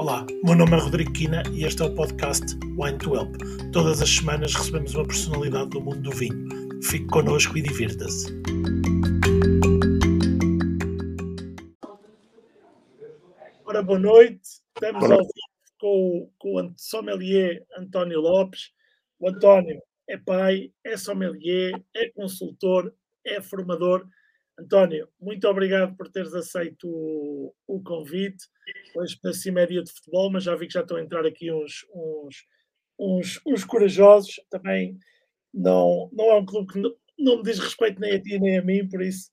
Olá, meu nome é Rodrigo Quina e este é o podcast Wine to Help. Todas as semanas recebemos uma personalidade do mundo do vinho. Fique connosco e divirta-se. Ora, boa noite. Estamos ao vivo com, com o sommelier António Lopes. O António é pai, é sommelier, é consultor, é formador António, muito obrigado por teres aceito o, o convite. Hoje para cima é dia de futebol, mas já vi que já estão a entrar aqui uns, uns, uns, uns corajosos. Também não, não é um clube que não, não, me diz respeito nem a ti nem a mim, por isso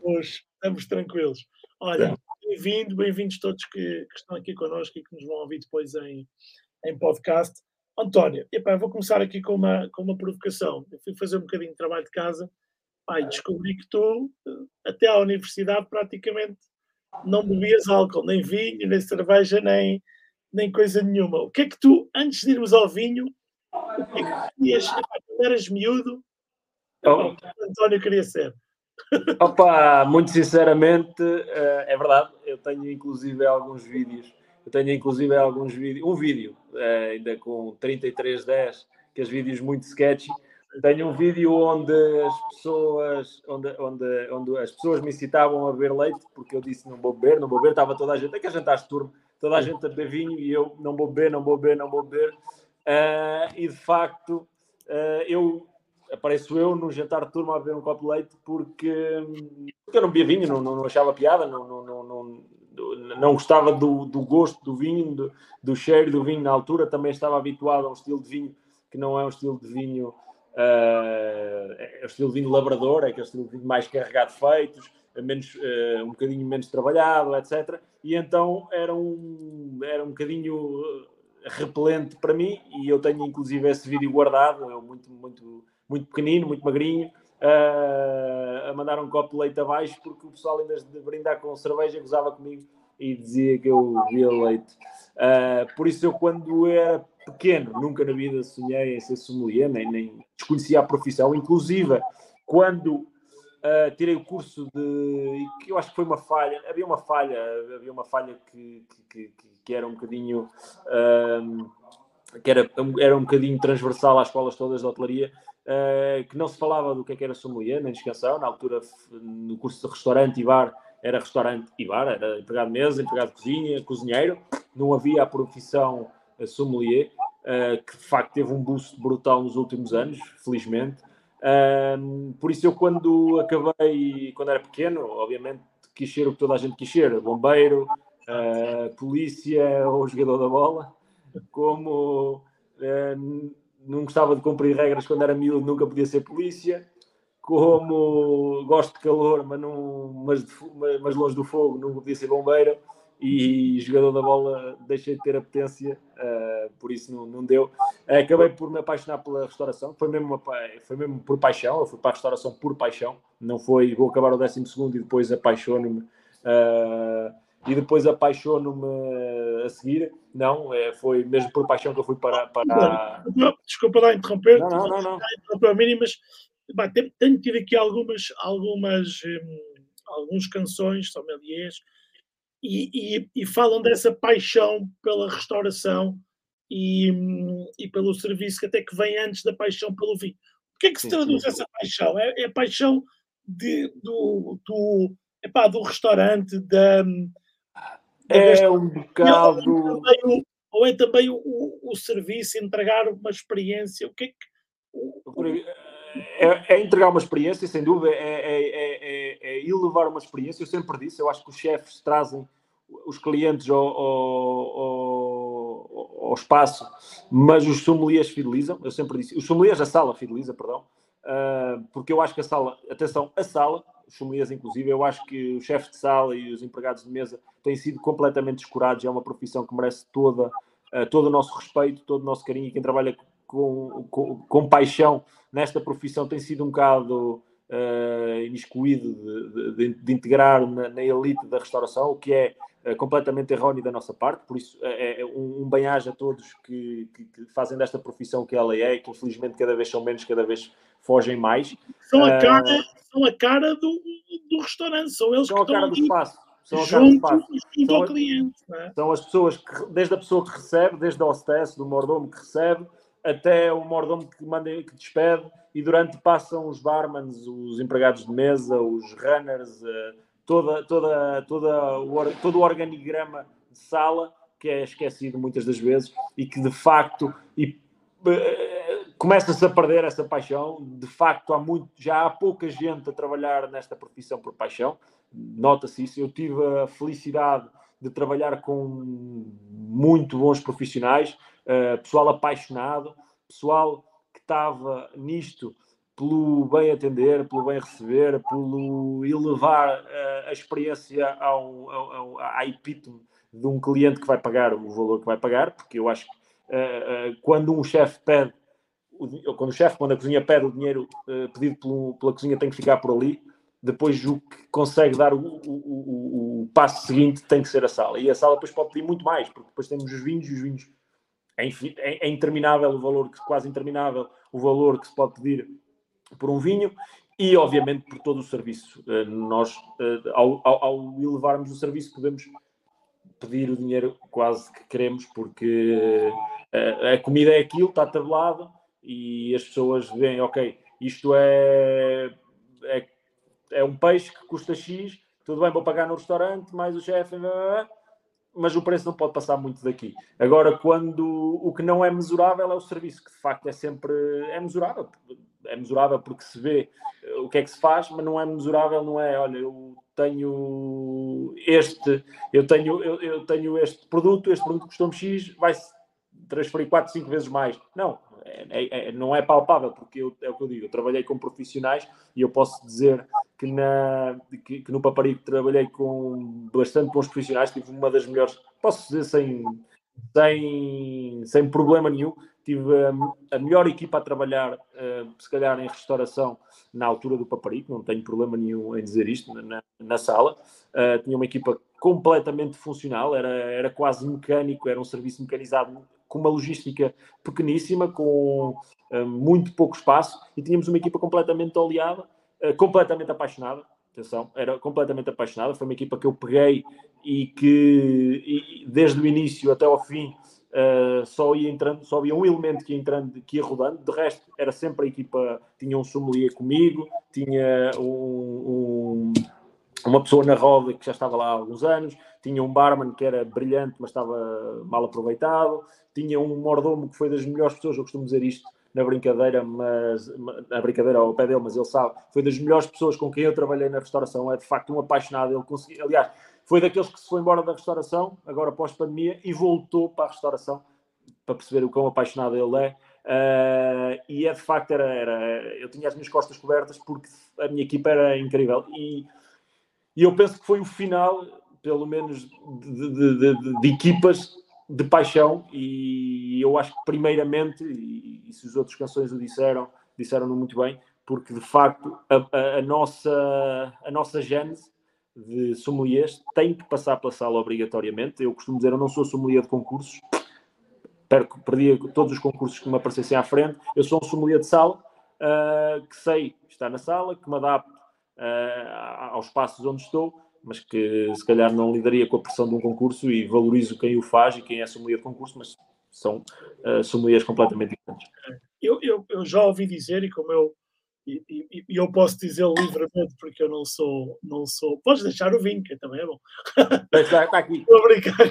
hoje estamos tranquilos. Olha, bem-vindo, bem-vindos todos que, que, estão aqui connosco e que nos vão ouvir depois em, em podcast. António, epá, vou começar aqui com uma, com uma provocação. Eu fui fazer um bocadinho de trabalho de casa Pai, descobri que tu, até à universidade, praticamente não bebias álcool, nem vinho, nem cerveja, nem, nem coisa nenhuma. O que é que tu, antes de irmos ao vinho, o que é que querias, quando eras miúdo, oh. António queria ser? Opa, muito sinceramente, eh, é verdade. Eu tenho inclusive alguns vídeos. Eu tenho inclusive alguns vídeos. Um vídeo, eh, ainda com 3310, que é vídeos muito sketchy tenho um vídeo onde as pessoas, onde, onde, onde as pessoas me incitavam a beber leite, porque eu disse não vou beber, não vou beber, estava toda a gente, é que a gente de turma, toda a gente a beber vinho e eu não vou beber, não vou beber, não vou beber. Uh, e de facto, uh, eu apareço eu no jantar de turma a beber um copo de leite porque, porque eu não bebia vinho, não, não, não achava piada, não, não, não, não, não gostava do, do gosto do vinho, do, do cheiro do vinho na altura, também estava habituado a um estilo de vinho que não é um estilo de vinho Uh, é o estilo vinho labrador, é aquele estilo de vinho mais carregado feitos, menos, uh, um bocadinho menos trabalhado, etc. E então era um, era um bocadinho repelente para mim e eu tenho inclusive esse vídeo guardado, eu muito, muito, muito pequenino, muito magrinho, uh, a mandar um copo de leite abaixo porque o pessoal, vez de brindar com cerveja, gozava comigo e dizia que eu via leite. Por isso, eu, quando era pequeno, nunca na vida sonhei em ser sommelier, nem, nem desconhecia a profissão. Inclusive, quando uh, tirei o curso de. que eu acho que foi uma falha, havia uma falha, havia uma falha que, que, que, que era um bocadinho. Uh, que era, era um bocadinho transversal às escolas todas de hotelaria, uh, que não se falava do que, é que era sommelier, nem descansão. Na altura, no curso de restaurante e bar, era restaurante e bar, era empregado de mesa, empregado de cozinha, cozinheiro. Não havia a profissão sommelier, uh, que de facto teve um boost brutal nos últimos anos, felizmente. Uh, por isso eu quando acabei, quando era pequeno, obviamente quis ser o que toda a gente quis ser, bombeiro, uh, polícia ou jogador da bola, como uh, não gostava de cumprir regras quando era miúdo, nunca podia ser polícia, como gosto de calor, mas, não, mas, mas longe do fogo, nunca podia ser bombeiro e jogador da bola deixei de ter a potência, uh, por isso não, não deu. Acabei por me apaixonar pela restauração, foi mesmo, uma, foi mesmo por paixão, eu fui para a restauração por paixão, não foi vou acabar o 12 e depois apaixono-me. Uh, e depois apaixono-me a seguir. Não, é, foi mesmo por paixão que eu fui para. para... Desculpa lá interromper, não, não, não, não. interromper a mim, mas bah, tenho, tenho tido aqui algumas, algumas um, alguns canções, sommeliers, e, e, e, falam dessa paixão pela restauração e, e, pelo serviço que até que vem antes da paixão pelo vinho. O que é que se traduz essa paixão? É, é a paixão de, do, do, epá, do restaurante, da, é um bocado. Ou é também, o, é o, o, serviço, entregar uma experiência? O que é que. O, é, é, entregar uma experiência, sem dúvida, é, é, é, é, elevar uma experiência. Eu sempre disse, eu acho que os chefes trazem os clientes ao, ao, ao, espaço, mas os sommeliers fidelizam. Eu sempre disse, os sommeliers, a sala fideliza, perdão, uh, porque eu acho que a sala, atenção, a sala, os sommeliers inclusive, eu acho que os chefes de sala e os empregados de mesa têm sido completamente descurados. É uma profissão que merece toda, uh, todo o nosso respeito, todo o nosso carinho. E quem trabalha com, com, com paixão nesta profissão tem sido um bocado uh, imiscuído de, de, de integrar na, na, elite da restauração, o que é uh, completamente erróneo da nossa parte. Por isso, é, é um, um bem-aja a todos que, que, que, fazem desta profissão que ela é, que infelizmente cada vez são menos, cada vez fogem mais. São a cara, uh, são a cara do, do restaurante, são eles são que a cara do espaço. são junto, a junto ao cliente. É? São as pessoas que, desde a pessoa que recebe, desde a hostess, do mordomo que recebe, até o mordomo que, manda, que despede, e durante passam os barmans, os empregados de mesa, os runners, eh, toda, toda, toda o, todo o organigrama de sala que é esquecido muitas das vezes e que de facto e, uh, começa-se a perder essa paixão. De facto, há muito, já há pouca gente a trabalhar nesta profissão por paixão. Nota-se isso. Eu tive a felicidade de trabalhar com muito bons profissionais, uh, pessoal apaixonado, pessoal que estava nisto pelo bem atender, pelo bem receber, pelo elevar uh, a experiência ao, ao, ao, à epítome de um cliente que vai pagar o valor que vai pagar, porque eu acho que uh, uh, quando um chefe pede, o, quando o chefe, quando a cozinha pede o dinheiro pedido pelo, pela cozinha, tem que ficar por ali. Depois, o que consegue dar o, o, o, passo seguinte tem que ser a sala. E a sala depois pode pedir muito mais, porque depois temos os vinhos e os vinhos é, é, é interminável o valor, quase interminável o valor que se pode pedir por um vinho e, obviamente, por todo o serviço. Eh, nós, eh, ao, ao, elevarmos o serviço, podemos pedir o dinheiro quase que queremos, porque eh, a comida é aquilo, está tabelado e as pessoas veem, ok, isto é, é, é um peixe que custa X, tudo bem, vou pagar no restaurante, mais o chefe, mas o preço não pode passar muito daqui. Agora, quando o que não é mesurável é o serviço, que de facto é sempre é mesurável é mesurável porque se vê eh, o que é que se faz, mas não é mesurável, não é, olha, eu tenho este, eu tenho, eu, eu tenho este produto, este produto custou-me X, vai-se transferir 4, 5 vezes mais. Não, é, é, é, não é palpável, porque eu, é o que eu digo, eu trabalhei com profissionais e eu posso dizer que, na, que, que no Paparico trabalhei com bastante bons profissionais, tive uma das melhores, posso dizer sem, sem, sem problema nenhum, tive a, a, melhor equipa a trabalhar, uh, se calhar em restauração, na altura do Paparico, não tenho problema nenhum em dizer isto, na, na sala. Uh, tinha uma equipa completamente funcional, era, era quase mecânico, era um serviço mecanizado com uma logística pequeníssima, com uh, muito pouco espaço, e tínhamos uma equipa completamente oleada, completamente apaixonada. Atenção, era completamente apaixonada. Foi uma equipa que eu peguei e que, e, desde o início até ao fim, Uh, só ia entrando, só havia um elemento que ia entrando, que ia rodando, de resto era sempre a equipa, tinha um sommelier comigo, tinha um, um, uma pessoa na roda que já estava lá há alguns anos, tinha um barman que era brilhante, mas estava mal aproveitado, tinha um mordomo que foi das melhores pessoas, eu costumo dizer isto na brincadeira, mas na brincadeira ao pé dele, mas ele sabe, foi das melhores pessoas com quem eu trabalhei na restauração, é de facto um apaixonado, ele conseguiu, aliás, foi daqueles que se foi embora da restauração, agora pós-pandemia, e voltou para a restauração para perceber o quão apaixonado ele é. Uh, e é de facto, era, era, eu tinha as minhas costas cobertas porque a minha equipa era incrível. E, e eu penso que foi o final, pelo menos, de, de, de, de equipas de paixão. E eu acho que, primeiramente, e, se os outros canções o disseram, disseram-no muito bem, porque de facto a, a, nossa, a nossa gênese de sommeliers tem que passar pela sala obrigatoriamente. Eu costumo dizer, eu não sou sommelier de concursos, perco, perdia todos os concursos que me aparecessem à frente. Eu sou um sommelier de sala, uh, que sei estar na sala, que me adapto uh, aos espaços onde estou, mas que se calhar não lidaria com a pressão de um concurso e valorizo quem o faz e quem é sommelier de concurso, mas são uh, sommeliers completamente diferentes. Eu, eu, eu já ouvi dizer, e como eu e, e, e, eu posso dizer livremente porque eu não sou, não sou. Podes deixar o vinho, que também é bom. Está, está aqui. Estou a brincar.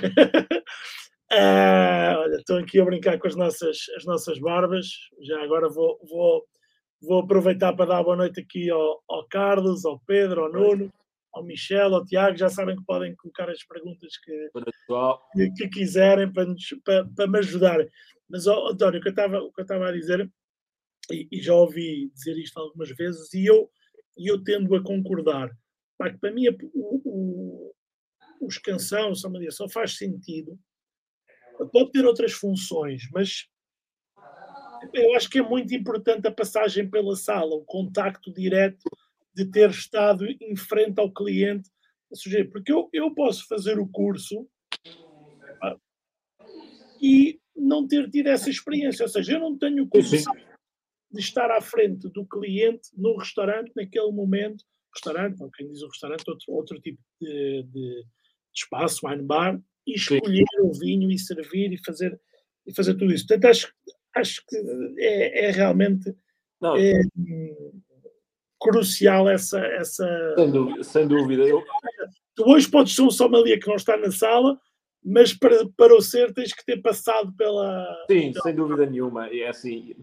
Uh, olha, estou aqui a brincar com as nossas, as nossas barbas. Já agora vou, vou, vou aproveitar para dar boa noite aqui ao, ao Carlos, ao Pedro, ao Nuno, ao Michel, ao Tiago. Já sabem que podem colocar as perguntas que, que, que, quiserem para, nos, para, para me ajudarem. Mas, oh, António, o que eu estava a dizer e, e, já ouvi dizer isto algumas vezes, e eu, eu tendo a concordar. Pá, que para mim o, o, o escansão, a mediação faz sentido. Pode ter outras funções, mas eu acho que é muito importante a passagem pela sala, o contacto direto de ter estado em frente ao cliente. Porque eu, eu posso fazer o curso e não ter tido essa experiência, ou seja, eu não tenho curso de estar à frente do cliente no restaurante naquele momento restaurante, ou quem diz o restaurante, outro, outro tipo de, de, espaço, wine bar, e escolher Sim. o vinho e servir e fazer, e fazer tudo isso. Portanto, acho, acho que é, é realmente é, crucial essa. essa... Sem dúvida. Sem dúvida. Eu... Tu hoje podes ser um sommelier que não está na sala, mas para, para o ser tens que ter passado pela. Sim, sem dúvida nenhuma. É assim,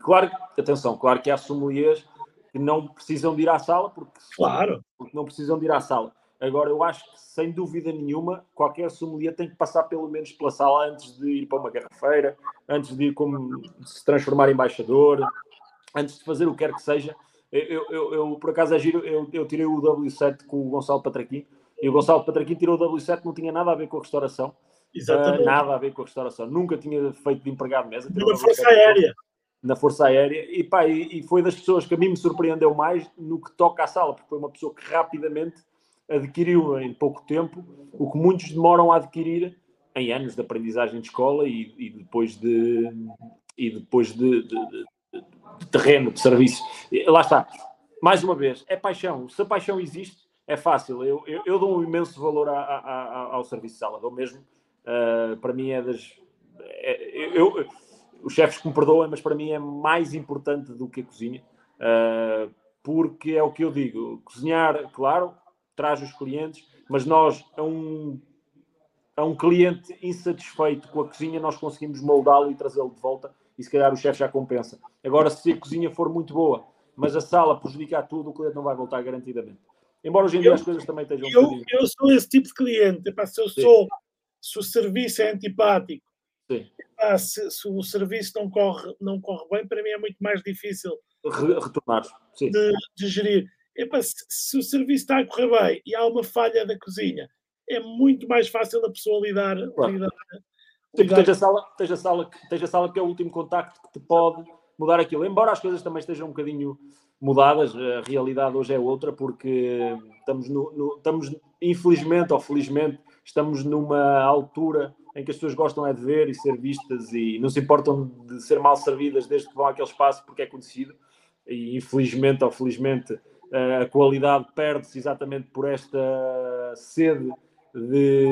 claro, atenção, claro que há sommeliers que não precisam de ir à sala porque, claro. porque não precisam de ir à sala. Agora, eu acho que, sem dúvida nenhuma, qualquer sommelier tem que passar pelo menos pela sala antes de ir para uma garrafeira, antes de ir como se transformar em embaixador, antes de fazer o que quer que seja. Eu, eu, eu por acaso, é giro, eu, eu tirei o W7 com o Gonçalo Patraquim, e o Gonçalo Patraquim tirou o W7, não tinha nada a ver com a restauração. Exatamente. Uh, nada a ver com a restauração. Nunca tinha feito de empregado de mesa. Na Força Aérea. Na Força Aérea. E, pá, e, e, foi das pessoas que a mim me surpreendeu mais no que toca à sala, porque foi uma pessoa que rapidamente adquiriu em pouco tempo o que muitos demoram a adquirir em anos de aprendizagem de escola e, e depois de e depois de, de, de, de, terreno, de serviço. Lá está. Mais uma vez, é paixão. Se a paixão existe, é fácil. Eu, eu, eu dou um imenso valor a, a, a, ao serviço de sala. Dou mesmo. Uh, para mim é das. É, eu, os chefes que me perdoem, mas para mim é mais importante do que a cozinha. Uh, porque é o que eu digo. Cozinhar, claro, traz os clientes, mas nós, a um, a um cliente insatisfeito com a cozinha, nós conseguimos moldá-lo e trazê-lo de volta e se calhar o chefe já compensa. Agora, se a cozinha for muito boa, mas a sala prejudicar tudo, o cliente não vai voltar garantidamente. Embora hoje em dia eu, as coisas também estejam. Eu, eu sou esse tipo de cliente. Epá, se eu sou, se o serviço é antipático, epá, se, se, o serviço não corre, não corre bem, para mim é muito mais difícil retornar de, de, gerir. Epa, se, se, o serviço está a correr bem e há uma falha da cozinha, é muito mais fácil a pessoa lidar. Claro. lidar, lidar. Tens, a sala, tens, a sala, tens a sala que é o último contacto que te pode mudar aquilo. Embora as coisas também estejam um bocadinho mudadas, a realidade hoje é outra, porque estamos, no, no, estamos infelizmente ou felizmente, estamos numa altura em que as pessoas gostam é de ver e ser vistas e não se importam de ser mal servidas desde que vão àquele espaço porque é conhecido. E infelizmente ou felizmente a qualidade perde-se exatamente por esta sede de,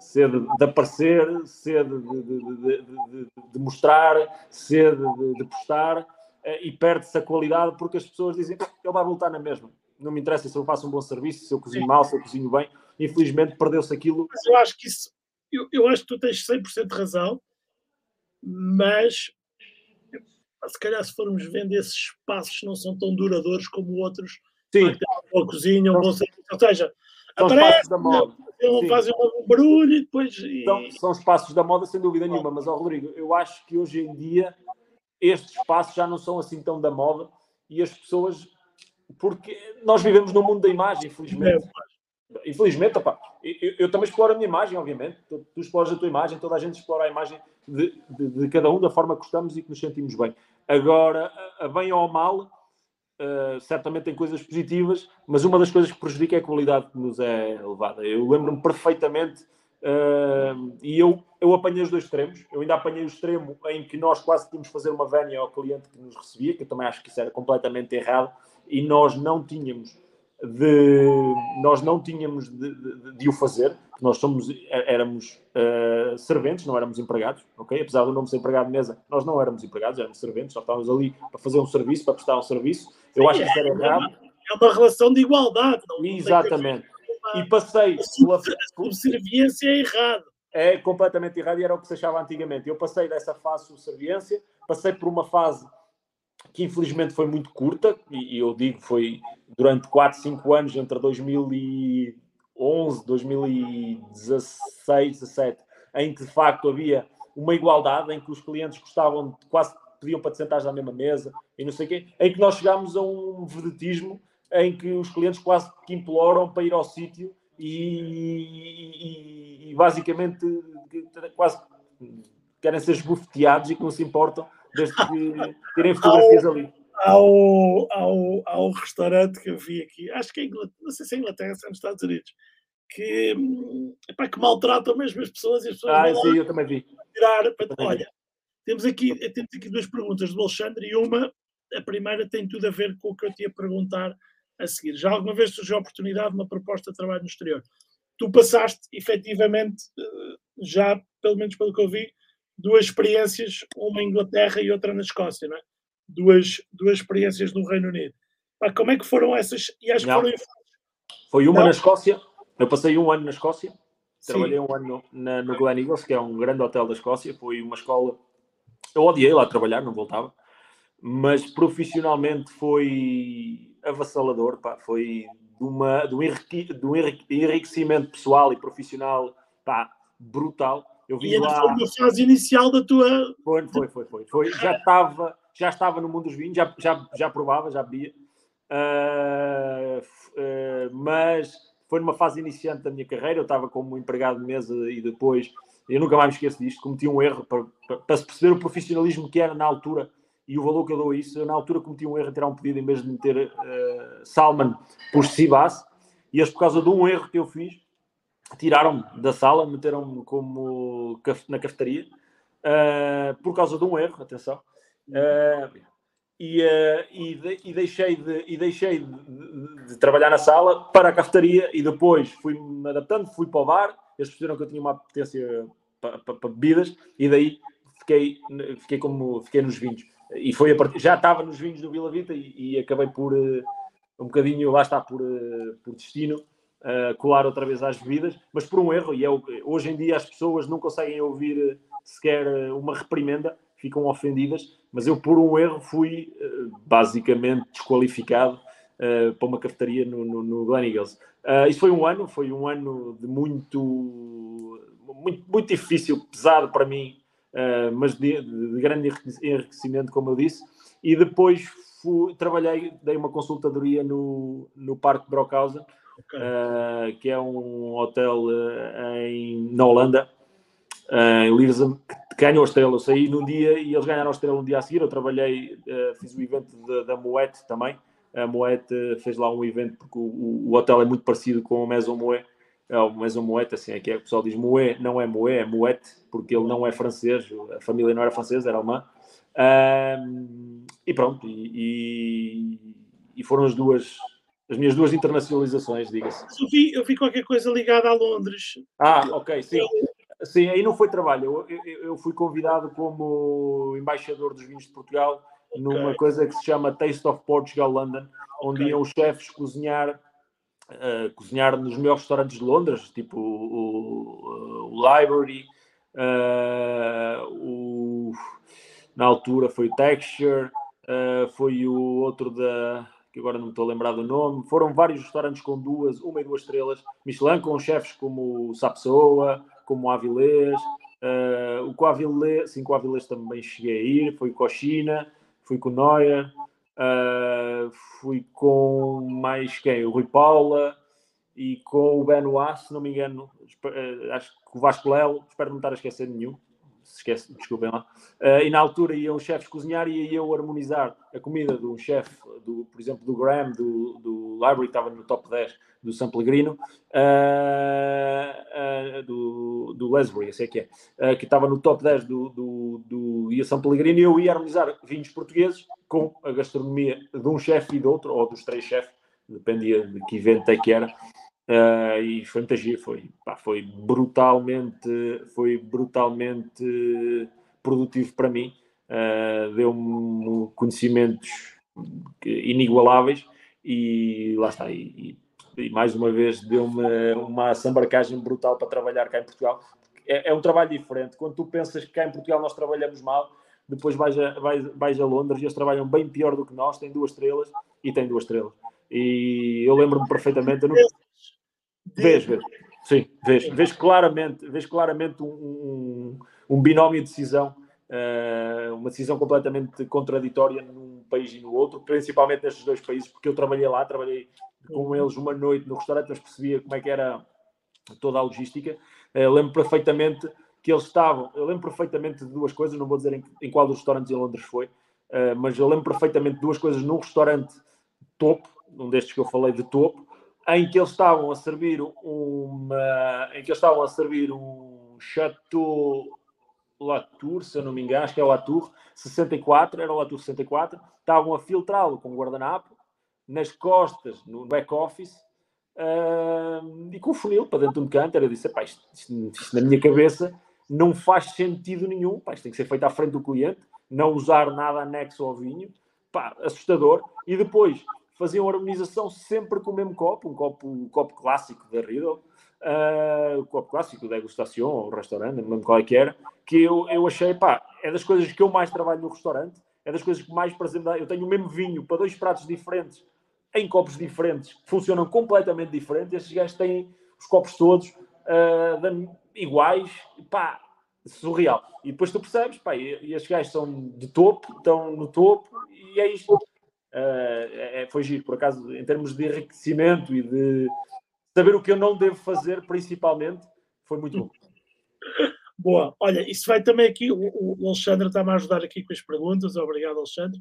sede de aparecer, sede de, de, de, de mostrar, sede de, postar eh, e perde-se a qualidade porque as pessoas dizem ele vai voltar na mesma. Não me interessa se eu faço um bom serviço, se eu cozinho mal, se eu cozinho bem. Infelizmente perdeu-se aquilo. Mas eu acho que isso, eu, eu acho que tu tens 100% de razão, mas se calhar se formos vendo esses espaços não são tão duradouros como outros Sim. uma cozinha, um bom serviço. Ou seja, são aparece, da moda. fazem um barulho e depois. São, são espaços da moda, sem dúvida nenhuma, mas, ó, Rodrigo, eu acho que hoje em dia estes espaços já não são assim tão da moda e as pessoas. Porque nós vivemos num mundo da imagem, infelizmente. É, infelizmente, opa, eu, eu, também exploro a minha imagem, obviamente. Tu, tu exploras a tua imagem, toda a gente explora a imagem de, de, de, cada um da forma que gostamos e que nos sentimos bem. Agora, a bem ou a mal, uh, certamente tem coisas positivas, mas uma das coisas que prejudica é a qualidade que nos é levada. Eu lembro-me perfeitamente, uh, e eu, eu apanhei os dois extremos. Eu ainda apanhei o extremo em que nós quase tínhamos fazer uma vénia ao cliente que nos recebia, que eu também acho que isso era completamente errado, e nós não tínhamos de nós não tínhamos de, de, de, o fazer, nós somos, éramos uh, serventes, não éramos empregados, ok? Apesar do nome ser empregado de mesa, nós não éramos empregados, éramos serventes, só estávamos ali para fazer um serviço, para prestar um serviço. Eu Sim, acho que isso era é errado. É uma relação de igualdade, não Exatamente. Uma... E passei pela. Subserviência é errado. É completamente errado e era o que se achava antigamente. Eu passei dessa fase de subserviência, passei por uma fase que infelizmente foi muito curta, e, eu digo foi durante 4, 5 anos, entre 2011, 2016, 17, em que de facto havia uma igualdade, em que os clientes gostavam, quase pediam para te sentares na mesma mesa, e não sei o quê, em que nós chegámos a um vedetismo em que os clientes quase que imploram para ir ao sítio e, e, e, basicamente quase querem ser esbofeteados e que não se importam desde que terem fotografias ao, ali. Ao, ao, ao restaurante que eu vi aqui, acho que é Inglaterra, não sei se é Inglaterra, se é nos Estados Unidos, que, epá, que maltratam mesmo as pessoas e as pessoas. Ah, sim, eu também vi. Tirar, para, olha, temos aqui, temos aqui duas perguntas do Alexandre e uma, a primeira tem tudo a ver com o que eu tinha a perguntar a seguir. Já alguma vez surgiu a oportunidade de uma proposta de trabalho no exterior? Tu passaste, efetivamente, eh, já, pelo menos pelo que eu vi, duas experiências, uma em Inglaterra e outra na Escócia, não é? Duas, duas experiências no Reino Unido. Pá, como é que foram essas? E acho que foram Foi uma não? na Escócia, eu passei um ano na Escócia, Sim. trabalhei um ano na, no Glen Eagles, que é um grande hotel da Escócia, foi uma escola. Eu odiei lá trabalhar, não voltava, mas profissionalmente foi avassalador, pá, foi de, uma, um de um enriquecimento pessoal e profissional pá, brutal. Eu vi e lá... foi uma fase inicial da tua. Foi, foi, foi. foi, foi. Já, estava, já estava no mundo dos vinhos, já, já, já provava, já bebia. Uh, uh, mas foi numa fase iniciante da minha carreira. Eu estava como empregado de mesa e depois, eu nunca mais me esqueço disto, cometi um erro para, para, para se perceber o profissionalismo que era na altura e o valor que eu dou a isso. Eu, na altura, cometi um erro em tirar um pedido em vez de meter uh, Salman por Sibas, e eles, por causa de um erro que eu fiz, tiraram-me da sala, meteram-me como na cafetaria, uh, por causa de um erro, atenção. Uh, e, uh, e, de, e, deixei, de, e deixei de, de, trabalhar na sala para a cafetaria e depois fui-me adaptando, fui para o bar, eles perceberam que eu tinha uma apetência para, para, para bebidas e daí fiquei, fiquei, como, fiquei nos vinhos. E foi part... já estava nos vinhos do Vila Vita e, e acabei por um bocadinho, lá está, por, por destino, uh, colar outra vez às bebidas, mas por um erro, e é o... hoje em dia as pessoas não conseguem ouvir sequer uma reprimenda, ficam ofendidas, mas eu por um erro fui basicamente desqualificado para uma cafetaria no, no, no Glen Eagles. isso foi um ano, foi um ano de muito, muito, muito difícil, pesado para mim, uh, mas de, de, grande enriquecimento, como eu disse. E depois fui, trabalhei, dei uma consultadoria no, no Parque Brockhausen, uh, que é um hotel uh, em, na Holanda, em Leersum, que ganhou a estrela. Eu saí num dia e eles ganharam a estrela no dia a seguir. Eu trabalhei, fiz o evento da Moët também. A Moët fez lá um evento porque o, o, hotel é muito parecido com o Maison Moët é o Maison Moët, assim, é que é, o pessoal diz Moët, não é Moët, é Moët, porque ele não é francês, a família não era francesa, era alemã. Um, e pronto, e, e, e, foram as duas, as minhas duas internacionalizações, diga-se. Eu vi, eu vi qualquer coisa ligada a Londres. Ah, ok, sim. Sim, aí não foi trabalho. Eu, eu, eu fui convidado como embaixador dos vinhos de Portugal okay. numa coisa que se chama Taste of Portugal London, onde okay. iam os chefes cozinhar uh, cozinhar nos melhores restaurantes de Londres, tipo o, o Library, uh, o, na altura foi o Texture, uh, foi o outro da que agora não estou a lembrar do nome. Foram vários restaurantes com duas, uma e duas estrelas, Michelin, com chefes como Sapsoa, como o Avilés, uh, o Coavilés, sim, o Coavilés também cheguei a ir, foi com a China, fui com o Neuer, Uh, fui com mais quem? O Rui Paula e com o Benoit, se não me engano, uh, acho que o Vasco Lelo, espero não estar a esquecer nenhum, esquece, desculpem lá. Uh, e na altura iam os chefes cozinhar e eu harmonizar a comida do chefe, do, por exemplo, do Graham, do, do Library, que estava no top 10 do San Pellegrino, uh, uh, do, do Lesbury, sei que é, que estava no top 10 do, do, do ia San Pellegrino, e eu ia harmonizar vinhos portugueses com a gastronomia de um chefe e de outro, ou dos três chefes, dependia de que evento é que era. Uh, e foi muita gira, foi, pá, foi brutalmente, foi brutalmente produtivo para mim, uh, deu-me conhecimentos inigualáveis e lá está, e, e mais uma vez deu-me uma sambarcagem brutal para trabalhar cá em Portugal. É, é, um trabalho diferente. Quando tu pensas que cá em Portugal nós trabalhamos mal, depois vais a, vais, vais a Londres e eles trabalham bem pior do que nós, têm duas estrelas e têm duas estrelas. E eu lembro-me perfeitamente. Eu. Vês, vês. Sim, vês, vês claramente, vês claramente um, um, um binómio de decisão, uh, uma decisão completamente contraditória num país e no outro, principalmente nestes dois países, porque eu trabalhei lá, trabalhei com eles uma noite no restaurante, mas percebia como é que era toda a logística. Uh, lembro perfeitamente que eles estavam, eu lembro perfeitamente de duas coisas, não vou dizer em, em qual dos restaurantes em Londres foi, uh, mas eu lembro perfeitamente de duas coisas num restaurante topo, um destes que eu falei de topo, em que eles estavam a servir uma. em que eles estavam a servir um Chateau Latour, se eu não me engano, acho que é o Latour 64, era o Latour 64, estavam a filtrá-lo com guardanapo nas costas, no back-office, uh, e com o funil para dentro de um canto. Eu disse: isto, isto, isto, na minha cabeça não faz sentido nenhum. Pá, isto tem que ser feito à frente do cliente, não usar nada anexo ao vinho. Pá, assustador. E depois faziam harmonização sempre com o mesmo copo, um copo, um copo clássico da Riddle, uh, o copo clássico da degustação, ou restaurante, não lembro qual é que era, que eu, eu achei, pá, é das coisas que eu mais trabalho no restaurante, é das coisas que mais prazer me dá. Eu tenho o mesmo vinho para dois pratos diferentes, em copos diferentes, que funcionam completamente diferentes. Estes gajos têm os copos todos uh, iguais, pá, surreal. E depois tu percebes, pá, e, e estes gajos são de topo, estão no topo, e é isto. Uh, é, foi giro, por acaso, em termos de enriquecimento e de saber o que eu não devo fazer, principalmente, foi muito bom. Boa, olha, isso vai também aqui, o, Alexandre está-me a ajudar aqui com as perguntas, obrigado Alexandre.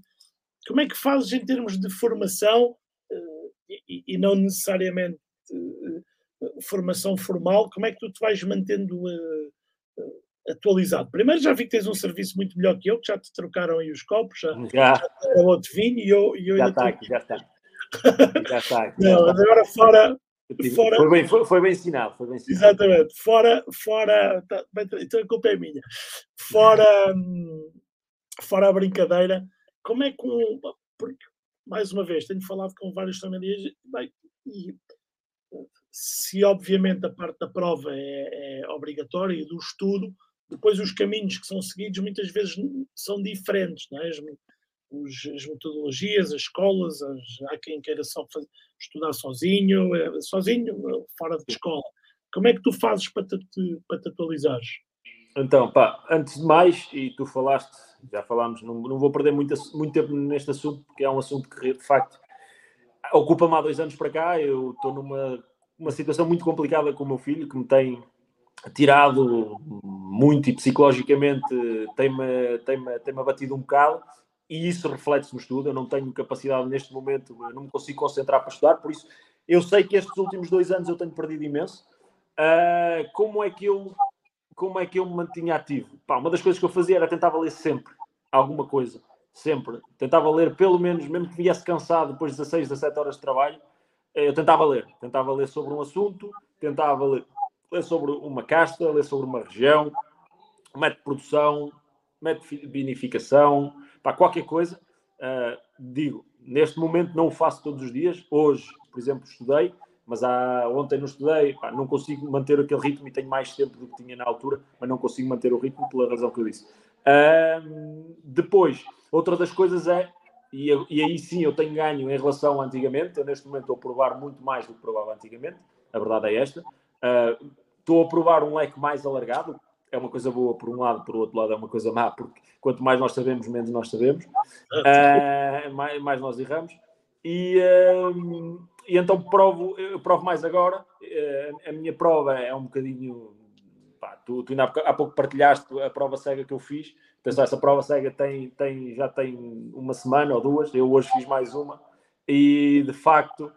Como é que fazes em termos de formação uh, e, não necessariamente uh, formação formal, como é que tu te vais mantendo atualizado? Primeiro já vi que tens um serviço muito melhor que eu, que já te trocaram aí os copos, já, já. já outro vinho e eu, e eu já está, aqui, já está. Já está. Aqui, não, mas agora fora, Fora... Foi, bem, foi, foi, bem ensinado, foi bem ensinado. Exatamente. Fora, fora, tá, então a culpa é minha. Fora, fora a brincadeira, como é que um, porque, mais uma vez, tenho falado com vários bem, e se obviamente a parte da prova é, é obrigatória e do estudo, depois os caminhos que são seguidos muitas vezes são diferentes, não é? os, as metodologias, as escolas, as, há quem queira só fazer, estudar sozinho, é, sozinho, fora de escola. Como é que tu fazes para te, para te atualizares? Então, pá, antes de mais, e tu falaste, já falámos, não, não vou perder muito, muito tempo neste assunto, porque é um assunto que, de facto, ocupa-me há dois anos para cá. Eu estou numa uma situação muito complicada com o meu filho, que me tem tirado muito e psicologicamente tem-me tem tem abatido um bocado e isso reflete-se no estudo. Eu não tenho capacidade neste momento, não me consigo concentrar para estudar, por isso eu sei que estes últimos dois anos eu tenho perdido imenso. Uh, como é que eu como é que eu me mantinha ativo? Pá, uma das coisas que eu fazia era tentava ler sempre alguma coisa, sempre. Tentava ler pelo menos, mesmo que viesse cansado depois de 16, 17 horas de trabalho, eu tentava ler. Tentava ler sobre um assunto, tentava ler, ler sobre uma casta, ler sobre uma região, de produção, de vinificação, para qualquer coisa, uh, digo, neste momento não o faço todos os dias. Hoje, por exemplo, estudei, mas há, ontem não estudei, pá, não consigo manter aquele ritmo e tenho mais tempo do que tinha na altura, mas não consigo manter o ritmo pela razão que eu disse. Uh, depois, outra das coisas é, e, e, aí sim eu tenho ganho em relação a antigamente, eu neste momento estou a provar muito mais do que provava antigamente, a verdade é esta. Uh, estou a provar um leque mais alargado, é uma coisa boa por um lado, por outro lado é uma coisa má, porque quanto mais nós sabemos, menos nós sabemos, uh, mais, mais, nós erramos. E, uh, e então provo, provo mais agora. A minha prova é um bocadinho. Pá, tu, tu ainda há pouco partilhaste a prova cega que eu fiz. Então, essa prova cega tem, tem, já tem uma semana ou duas. Eu hoje fiz mais uma. E de facto.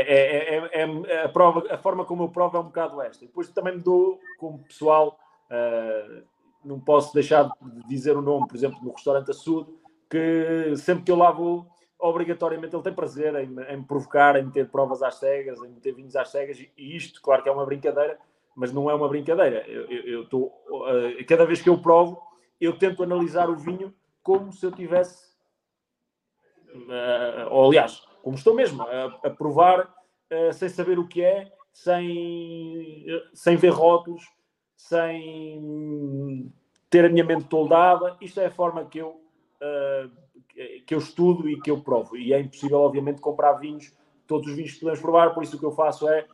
É, é, é, a, prova, a forma como eu provo é um bocado esta. Depois também me dou como pessoal, uh, não posso deixar de dizer o nome, por exemplo, no restaurante Açude, que sempre que eu lá vou, obrigatoriamente ele tem prazer em, em me provocar, em meter provas às cegas, em meter vinhos às cegas, e isto, claro que é uma brincadeira, mas não é uma brincadeira. Eu, estou uh, cada vez que eu provo, eu tento analisar o vinho como se eu tivesse, uh, ou aliás, como estou mesmo, a, a provar uh, sem saber o que é, sem, uh, sem ver rótulos, sem ter a minha mente toldada. Isto é a forma que eu, uh, que eu estudo e que eu provo. E é impossível, obviamente, comprar vinhos, todos os vinhos que podemos provar, por isso o que eu faço é,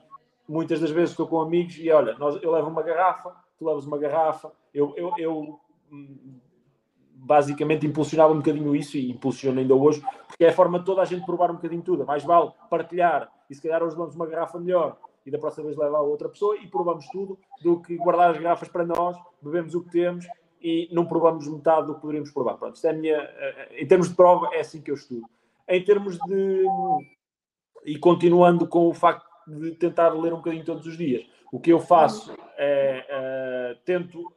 muitas das vezes estou com amigos e olha, nós, eu levo uma garrafa, tu levas uma garrafa, eu, eu, eu hum, basicamente impulsionava um bocadinho isso e impulsiona ainda hoje, porque é a forma de toda a gente provar um bocadinho tudo. Mais vale partilhar e se calhar hoje damos uma garrafa melhor e da próxima vez leva a outra pessoa e provamos tudo do que guardar as garrafas para nós, bebemos o que temos e não provamos metade do que poderíamos provar. Pronto, isto é minha. Eh, em termos de prova, é assim que eu estudo. Em termos de. E continuando com o facto de tentar ler um bocadinho todos os dias, o que eu faço é. Uh, tento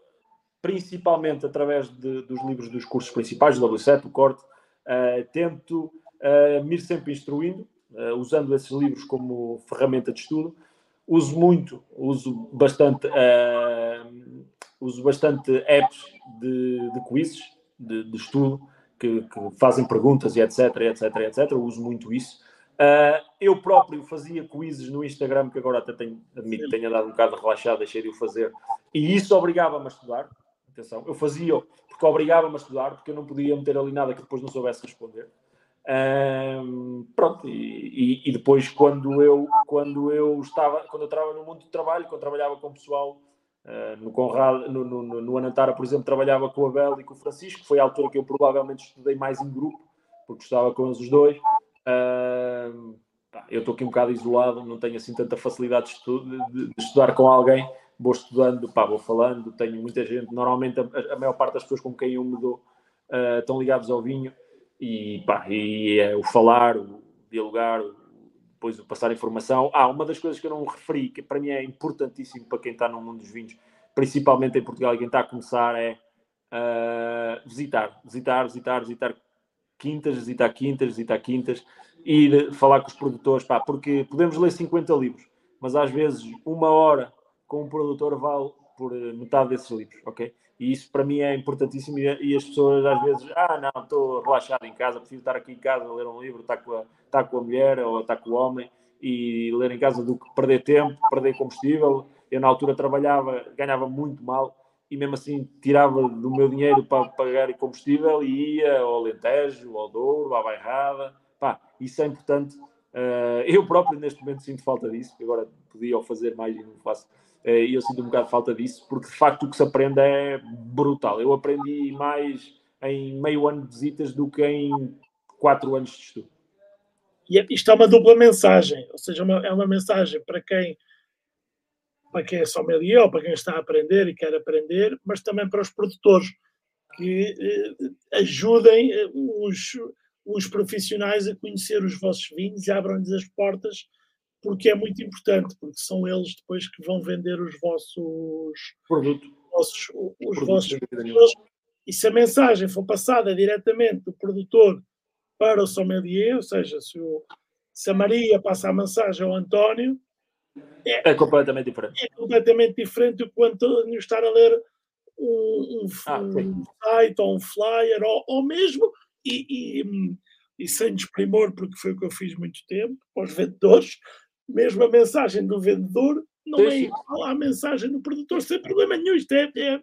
principalmente através de, dos livros dos cursos principais, do W7, do Corte, Uh, tento uh, me ir sempre instruindo, uh, usando esses livros como ferramenta de estudo. Uso muito, uso bastante, uso bastante apps de, de quizzes, de, de estudo, que, que, fazem perguntas e etc, etc, etc. Eu uso muito isso. Uh, eu próprio fazia quizzes no Instagram, que agora até tenho, admito, tenha dado um bocado relaxado, deixei de o fazer, e isso obrigava-me a estudar. Atenção, eu fazia porque obrigava-me a estudar, porque eu não podia meter ali nada que depois não soubesse responder. Um, pronto, e, e, depois quando eu, quando eu estava, quando eu estava no mundo do trabalho, quando trabalhava com o pessoal uh, no Conrado, no, no, no Anantara, por exemplo, trabalhava com o Abel e com o Francisco, foi a altura que eu provavelmente estudei mais em grupo, porque estava com eles os dois. Uh, eu estou aqui um bocado isolado, não tenho assim tanta facilidade de, de, de estudar com alguém, vou estudando, pá, vou falando, tenho muita gente, normalmente a, a maior parte das pessoas com quem eu me dou uh, estão ligados ao vinho, e, pá, e é o falar, o dialogar, o, depois o passar informação. Ah, uma das coisas que eu não referi, que para mim é importantíssimo para quem está no mundo dos vinhos, principalmente em Portugal e quem está a começar, é uh, visitar, visitar, visitar, visitar quintas, visitar quintas, visitar quintas, ir falar com os produtores, pá, porque podemos ler 50 livros, mas às vezes uma hora com um produtor vale por metade desses livros, ok? E isso para mim é importantíssimo. E, as pessoas às vezes, ah, não, estou relaxado em casa, prefiro estar aqui em casa, ler um livro, estar com a, estar com a mulher ou estar com o homem e ler em casa do que perder tempo, perder combustível. Eu na altura trabalhava, ganhava muito mal e mesmo assim tirava do meu dinheiro para pagar combustível e ia ao Alentejo, ao Douro, à Bairrada. Pá, isso é importante. Uh, eu próprio neste momento sinto falta disso, agora podia fazer mais e não faço eh, e eu sinto um bocado falta disso, porque de facto o que se aprende é brutal. Eu aprendi mais em meio ano de visitas do que em quatro anos de estudo. E é, isto é uma dupla mensagem, ou seja, uma, é uma mensagem para quem para quem é sommelier ou para quem está a aprender e quer aprender, mas também para os produtores que eh, ajudem eh, os, os profissionais a conhecer os vossos vinhos e abram-lhes as portas porque é muito importante, porque são eles depois que vão vender os vossos produtos. Vossos, os vossos produtos. E se a mensagem for passada diretamente do produtor para o sommelier, ou seja, se, o, se a Maria passa a mensagem ao António, é, é, completamente diferente. É completamente diferente do que o António estar a ler um, um, ah, um site ou um flyer, ou, ou mesmo, e, e, e sem desprimor, porque foi o que eu fiz muito tempo, para os vendedores, mesmo a mensagem do vendedor não é igual à mensagem do produtor, sem problema nenhum. Isto é, é,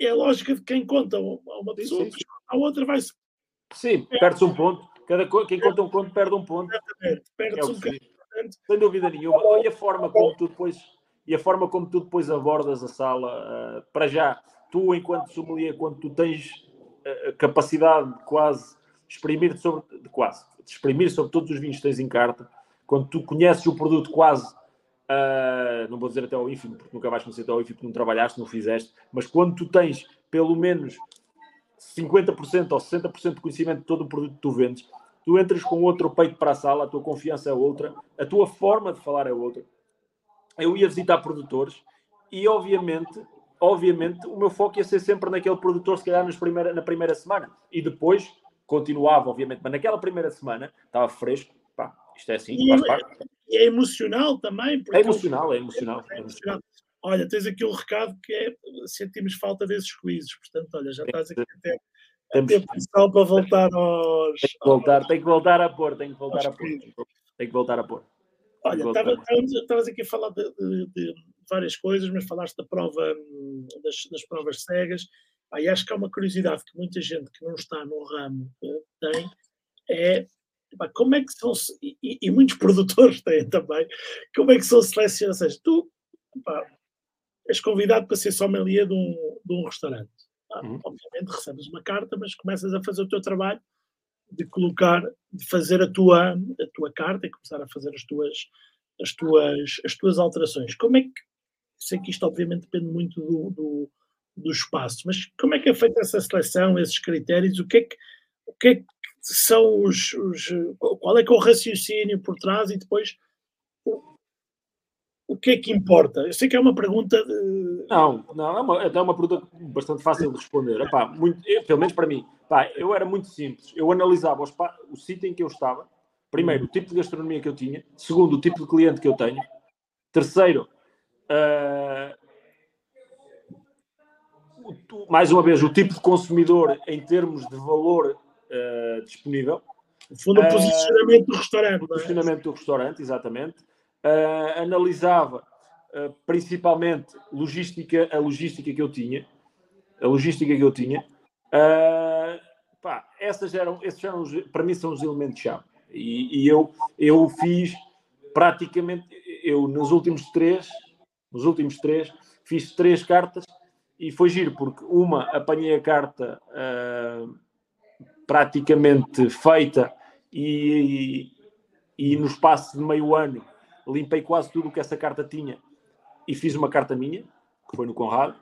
é a lógica de quem conta a uma pessoa, sim, sim. a outra vai-se. Sim, perde-se um ponto. Cada, quem conta um ponto perde um ponto. Exatamente, perde-se é um bocadinho. Sem dúvida nenhuma. E a forma como tu depois, e a forma como tu depois abordas a sala, uh, para já, tu, enquanto sommelier, quando tu tens a capacidade de quase exprimir sobre, de quase, de exprimir sobre todos os vinhos que tens em carta, quando tu conheces o produto quase, uh, não vou dizer até ao ínfimo, porque nunca vais conhecer até ao ínfimo, porque não trabalhaste, não fizeste, mas quando tu tens pelo menos 50% ou 60% de conhecimento de todo o produto que tu vendes, tu entras com outro peito para a sala, a tua confiança é outra, a tua forma de falar é outra. Eu ia visitar produtores e, obviamente, obviamente, o meu foco ia ser sempre naquele produtor, se calhar nas primeira, na primeira semana. E depois continuava, obviamente, mas naquela primeira semana estava fresco, pá, isto é assim, e faz parte. É emocional também. É emocional, é emocional, é emocional. Olha, tens aqui um recado que é sentimos falta desses quizzes, portanto, olha, já estás aqui até temos potencial para voltar aos. Tem que voltar, tem que voltar a pôr, tem que voltar a pôr. Tem que voltar a pôr. Olha, estavas aqui a falar de, de, de, várias coisas, mas falaste da prova das, das provas cegas. Ah, e acho que há uma curiosidade que muita gente que não está no ramo eh, tem, é como é que são, e, e, muitos produtores têm também, como é que são selecionados? Ou seja, tu pá, és convidado para ser sommelier de um, de um restaurante. Uhum. Obviamente recebes uma carta, mas começas a fazer o teu trabalho de colocar, de fazer a tua, a tua carta e começar a fazer as tuas, as tuas, as tuas alterações. Como é que, sei que isto obviamente depende muito do, do, do espaço, mas como é que é feita essa seleção, esses critérios, o que é que, o que, é que são os, os, qual é que é o raciocínio por trás e depois o que é que importa? Eu sei que é uma pergunta. De... Não, não, é uma, é uma pergunta bastante fácil de responder. Epá, muito, eu, pelo menos para mim, Epá, eu era muito simples. Eu analisava os, o sítio em que eu estava, primeiro, o tipo de gastronomia que eu tinha, segundo, o tipo de cliente que eu tenho, terceiro, uh, mais uma vez, o tipo de consumidor em termos de valor uh, disponível. No fundo, o posicionamento do restaurante. O é? posicionamento do restaurante, exatamente uh, analisava principalmente logística, a logística que eu tinha, a logística que eu tinha. Pá, essas eram, esses eram, para mim, são os elementos-chave. E, e, eu, eu fiz praticamente, eu nos últimos três, nos últimos três, fiz três cartas e foi giro, porque uma apanhei a carta uh, praticamente feita e, e, e, no espaço de meio ano limpei quase tudo o que essa carta tinha e fiz uma carta minha, que foi no Conrado.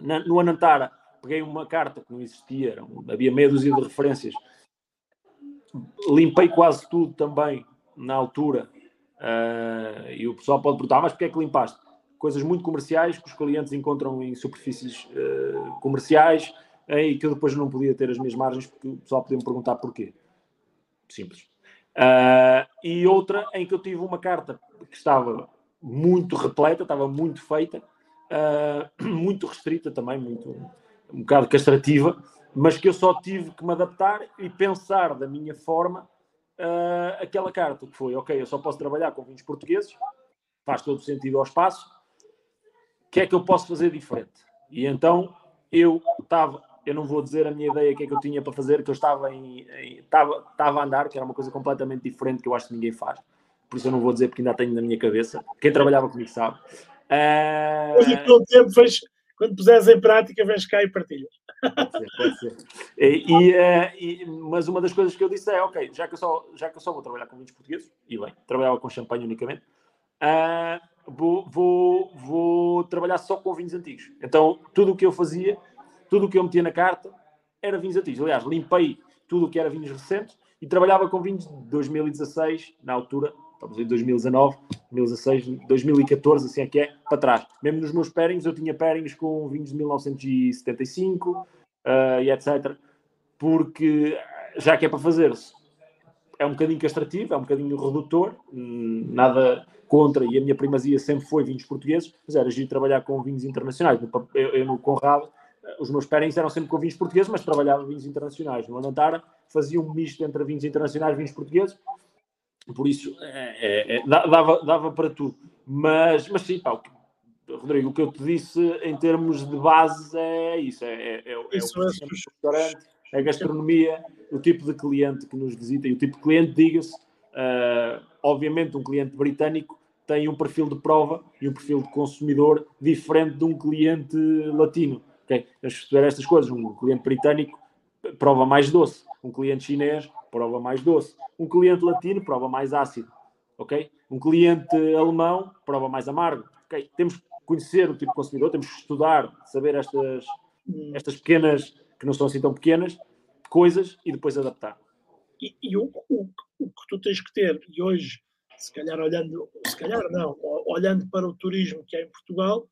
Na, no Anantara, peguei uma carta que não existia, era havia meia dúzia de referências. Limpei quase tudo também na altura. Uh, e o pessoal pode perguntar, mas porquê é que limpaste? Coisas muito comerciais que os clientes encontram em superfícies uh, comerciais e que eu depois não podia ter as minhas margens porque o pessoal podia me perguntar porquê. Simples. Uh, e outra em que eu tive uma carta que estava muito repleta, estava muito feita, uh, muito restrita também, muito, um bocado castrativa, mas que eu só tive que me adaptar e pensar da minha forma uh, aquela carta, que foi, ok, eu só posso trabalhar com vinhos portugueses, faz todo sentido ao espaço, o que é que eu posso fazer diferente? E então eu estava, eu não vou dizer a minha ideia, o que é que eu tinha para fazer, que eu estava, em, em, estava, estava a andar, que era uma coisa completamente diferente que eu acho que ninguém faz por isso eu não vou dizer porque ainda tenho na minha cabeça. Quem trabalhava comigo sabe. Uh... Hoje, o tempo, fez, quando puseres em prática, vens cá e partilhas. Pode ser, pode ser. E, e, uh, e, mas uma das coisas que eu disse é: ok, já que eu só, já que eu só vou trabalhar com vinhos portugueses, e bem, trabalhava com champanhe unicamente, uh, vou, vou, vou trabalhar só com vinhos antigos. Então, tudo o que eu fazia, tudo o que eu metia na carta, era vinhos antigos. Aliás, limpei tudo o que era vinhos recentes e trabalhava com vinhos de 2016, na altura, estamos em 2019, 2016, 2014, assim é que é, para trás. Mesmo nos meus pairings, eu tinha pairings com vinhos de 1975 uh, e etc. Porque já que é para fazer-se, é um bocadinho castrativo, é um bocadinho redutor, hum, nada contra, e a minha primazia sempre foi vinhos portugueses, mas era de trabalhar com vinhos internacionais. Eu, eu no Conrado, os meus pairings eram sempre com vinhos portugueses, mas trabalhava vinhos internacionais. No Anantara, fazia um misto entre vinhos internacionais e vinhos portugueses, por isso, é, é, é dava, dava para tudo. Mas, mas sim, pá, Rodrigo, o que eu te disse em termos de base é isso: é, é, é, é isso o restaurante, é a gastronomia, o tipo de cliente que nos visita e o tipo de cliente, diga-se, uh, obviamente, um cliente britânico tem um perfil de prova e um perfil de consumidor diferente de um cliente latino. Okay? Temos que perceber estas coisas. Um cliente britânico prova mais doce, um cliente chinês prova mais doce. Um cliente latino prova mais ácido, ok? Um cliente alemão prova mais amargo, ok? Temos que conhecer o tipo de consumidor, temos que estudar, saber estas, estas pequenas, que não são assim tão pequenas, coisas e depois adaptar. E, e o, o, o, que tu tens que ter, e hoje, se calhar olhando, se calhar não, olhando para o turismo que há em Portugal,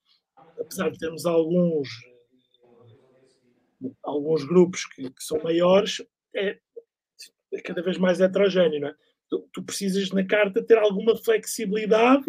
apesar de termos alguns alguns grupos que, que são maiores, é, é cada vez mais heterogéneo, não é? Tu, tu, precisas na carta ter alguma flexibilidade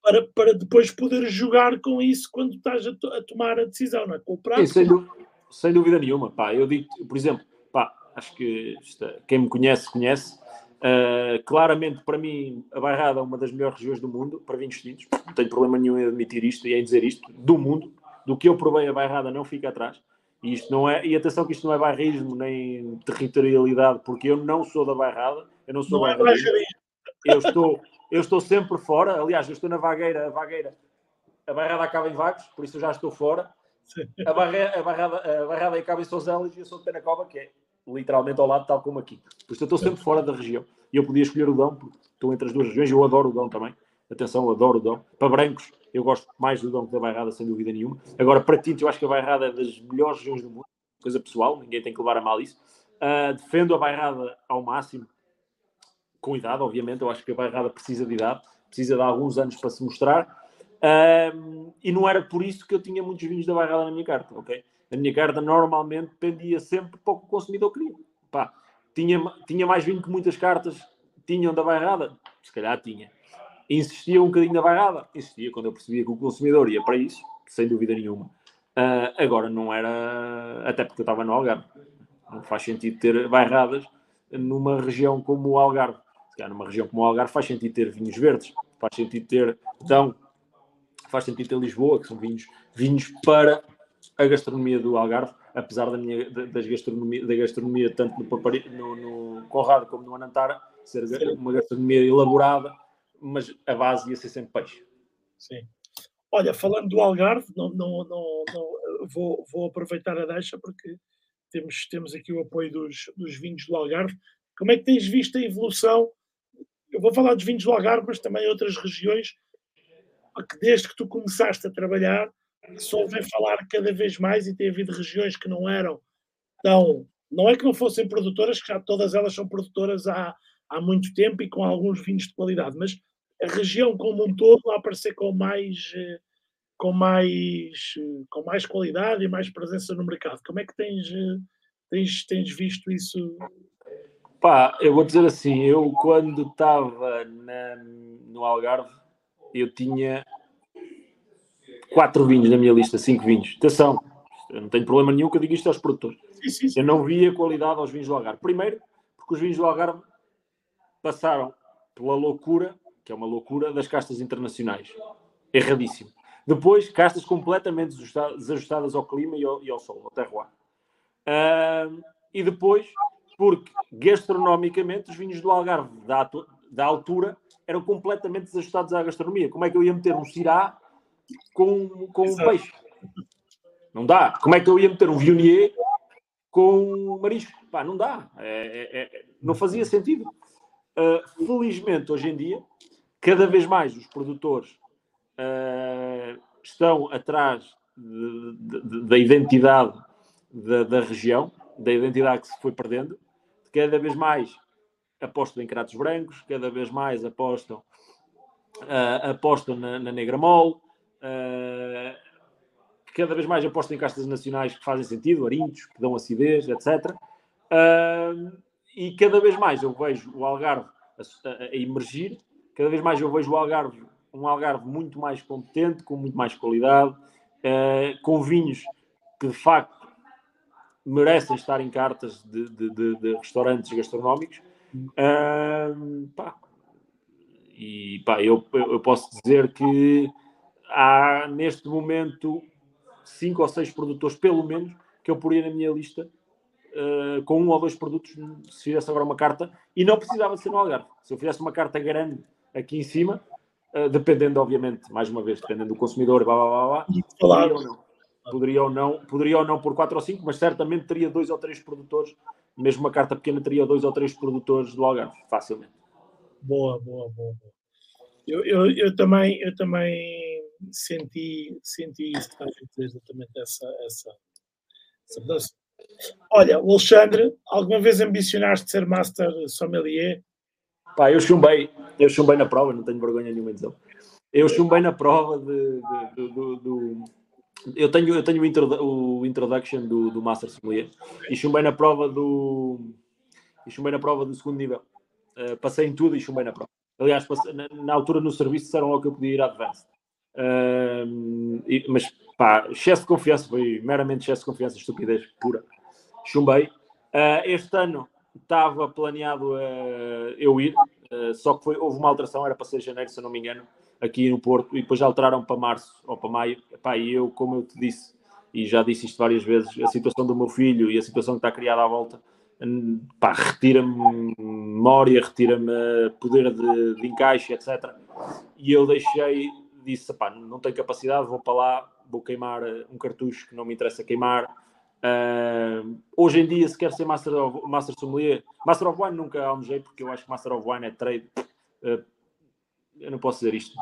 para, para depois poder jogar com isso quando estás a, to, a tomar a decisão, não é? Com o prato. Sem, dúvida, sem, dúvida nenhuma, pá. Eu digo, por exemplo, pá, acho que esta, quem me conhece, conhece. Uh, claramente, para mim, a Bairrada é uma das melhores regiões do mundo para vinhos tintos. Não tenho problema nenhum em admitir isto e em dizer isto. Do mundo, do que eu provei, a Bairrada não fica atrás. E, isto não é, e atenção que isto não é bairrismo nem territorialidade, porque eu não sou da bairrada, eu não sou não é eu estou, eu estou sempre fora, aliás, eu estou na vagueira, a vagueira, a bairrada acaba em Vagos, por isso eu já estou fora. A, barre, a, barrada, a barrada acaba em Souzelas e eu sou de Penacova, que é literalmente ao lado, tal como aqui. Por isso eu estou sempre fora da região. E eu podia escolher o Dão, porque estou entre as duas regiões, eu adoro o Dão também. Atenção, adoro o Dão. Para brancos, eu gosto mais do Dom que da Bairrada, sem dúvida nenhuma. Agora, para Tinto, eu acho que a Bairrada é das melhores regiões do mundo. Coisa pessoal, ninguém tem que levar a mal isso. Uh, defendo a Bairrada ao máximo, com idade, obviamente. Eu acho que a Bairrada precisa de idade, precisa de alguns anos para se mostrar. Um, e não era por isso que eu tinha muitos vinhos da bairrada na minha carta, ok? A minha carta normalmente pendia sempre para o que o consumidor queria. Pá, tinha, tinha mais vinho que muitas cartas tinham da bairrada? Se calhar tinha. Insistia um bocadinho na bairrada? Insistia quando eu percebia que o consumidor ia para isso, sem dúvida nenhuma. Uh, agora não era, até porque eu estava no Algarve. Não faz sentido ter bairradas numa região como o Algarve. Se calhar numa região como o Algarve faz sentido ter vinhos verdes, faz sentido ter então faz sentido ter Lisboa, que são vinhos, vinhos para a gastronomia do Algarve, apesar da minha das gastronomia, da gastronomia tanto no, Papari, no, no Conrado como no Anantara ser uma gastronomia elaborada, mas a base ia ser sempre peixe. Sim. Olha, falando do Algarve, não, não, não, não vou, vou aproveitar a deixa porque temos, temos aqui o apoio dos, dos vinhos do Algarve. Como é que tens visto a evolução? Eu vou falar dos vinhos do Algarve, mas também outras regiões que desde que tu começaste a trabalhar só ouvem falar cada vez mais e tem havido regiões que não eram tão. Não é que não fossem produtoras, que já todas elas são produtoras há, há muito tempo e com alguns vinhos de qualidade, mas a região como um todo a aparecer com mais com mais com mais qualidade e mais presença no mercado. Como é que tens tens, tens visto isso? Pá, eu vou dizer assim, eu quando estava no Algarve, eu tinha quatro vinhos na minha lista, cinco vinhos. Atenção, eu não tenho problema nenhum que eu diga isto aos produtores. Sim, sim, sim. Eu não via qualidade aos vinhos do Algarve. Primeiro, porque os vinhos do Algarve passaram pela loucura, que é uma loucura, das castas internacionais. Erradíssimo. Depois, castas completamente desajustadas ao clima e ao, e ao sol, ao terroir. Uh, e depois, porque gastronomicamente os vinhos do Algarve da, da altura eram completamente desajustados à gastronomia. Como é que eu ia meter um cirá com, com um peixe? Não dá. Como é que eu ia meter um Viognier com marisco? Pá, não dá. É, é, é, não fazia sentido. Uh, felizmente, hoje em dia, cada vez mais os produtores uh, estão atrás da identidade da, da, região, da identidade que se foi perdendo. Cada vez mais apostam em cratos brancos, cada vez mais apostam, uh, apostam na, na negra mole, cada vez mais apostam em castas nacionais que fazem sentido, arintos, que dão acidez, etc. e cada vez mais eu vejo o Algarve a, a, a emergir cada vez mais eu vejo o Algarve, um Algarve muito mais competente, com muito mais qualidade, uh, com vinhos que de facto merecem estar em cartas de, de, de, de restaurantes gastronómicos. Uh, pá. E pá, eu, eu posso dizer que há neste momento cinco ou seis produtores, pelo menos, que eu poria na minha lista uh, com um ou dois produtos, se fizesse agora uma carta, e não precisava de ser no Algarve. Se eu fizesse uma carta grande aqui em cima, uh, dependendo, obviamente, mais uma vez, dependendo do consumidor, blá, blá, blá, blá poderia ou não. Poderia ou, não, poderia ou não por 4 ou 5, mas certamente teria dois ou três produtores, mesmo uma carta pequena teria dois ou três produtores do Algarve, facilmente. Boa, boa, boa. boa. Eu, eu, eu, também, eu também senti, senti isso que estás a dizer, exatamente essa, essa, essa mudança. Olha, Alexandre, alguma vez ambicionaste ser Master Sommelier? Pá, eu chumbei, eu chumbei na prova, não tenho vergonha nenhuma de dizer. Eu chumbei na prova de, de, de, eu tenho, eu tenho o, introdu, o introduction do, do Master Sommelier e chumbei na prova do e chumbei na prova do segundo nível. Uh, passei em tudo e chumbei na prova. Aliás, passei, na, na, altura no serviço disseram logo que eu podia ir Advanced. Uh, mas pá, excesso de confiança, foi meramente excesso de confiança, estupidez pura. Chumbei. Uh, este ano estava planeado uh, eu ir, uh, só que foi, houve uma alteração, era para ser janeiro, se eu não me engano, aqui no Porto, e depois já alteraram para março ou para maio. Epá, e eu, como eu te disse, e já disse isto várias vezes, a situação do meu filho e a situação que está criada à volta, retira-me memória, retira-me poder de, de, encaixe, etc. E eu deixei, disse, não tenho capacidade, vou para lá, vou queimar um cartucho que não me interessa queimar, Uh, hoje em dia, se quer ser Master, of, Master Sommelier, Master of Wine nunca almejei, porque eu acho que Master of Wine é trade. Uh, eu não posso dizer isto.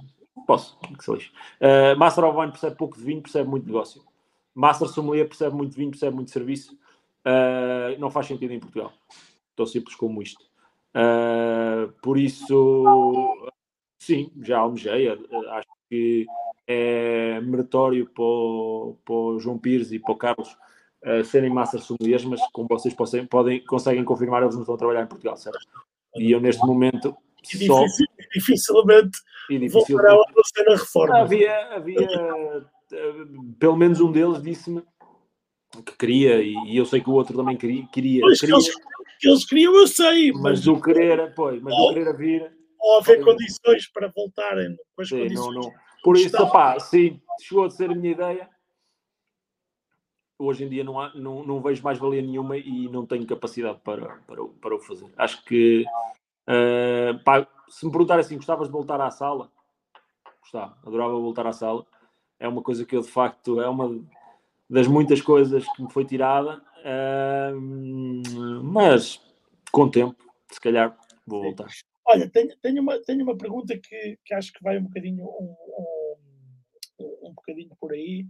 Posso, que se lixe. Uh, Master of Wine percebe pouco de vinho, percebe muito negócio. Master Sommelier percebe muito vinho, percebe muito serviço. Uh, não faz sentido em Portugal. Tão simples como isto. Por isso, sim, já almejei. Acho que é meritório para o, para o João Pires e para o Carlos uh, serem massas sommeliers, mas como vocês possam, podem, conseguem confirmar, eles não estão a trabalhar em Portugal, certo? E eu neste momento e só... dificilmente e dificilmente... voltará a ser a reforma. Havia, havia pelo menos um deles disse-me que queria, e, eu sei que o outro também queria. queria, pois, queria que, eles, que eles queriam, eu sei. Mas, mas do querer, pois, mas do querer vir. Ou haver condições para voltarem com as sim, condições. Não, não. Por isso, pá, sim, chegou a ser a minha ideia. Hoje em dia não, há, não, não vejo mais valia nenhuma e não tenho capacidade para, para, para o fazer. Acho que, uh, pá, se me perguntar assim, gostavas de voltar à sala? Gostava, adorava voltar à sala. É uma coisa que eu, de facto, é uma das muitas coisas que me foi tirada, uh, mas com o tempo, se calhar, vou voltar. Olha, tenho, tenho, uma, tenho uma pergunta que, que acho que vai um bocadinho, um, um, um bocadinho por aí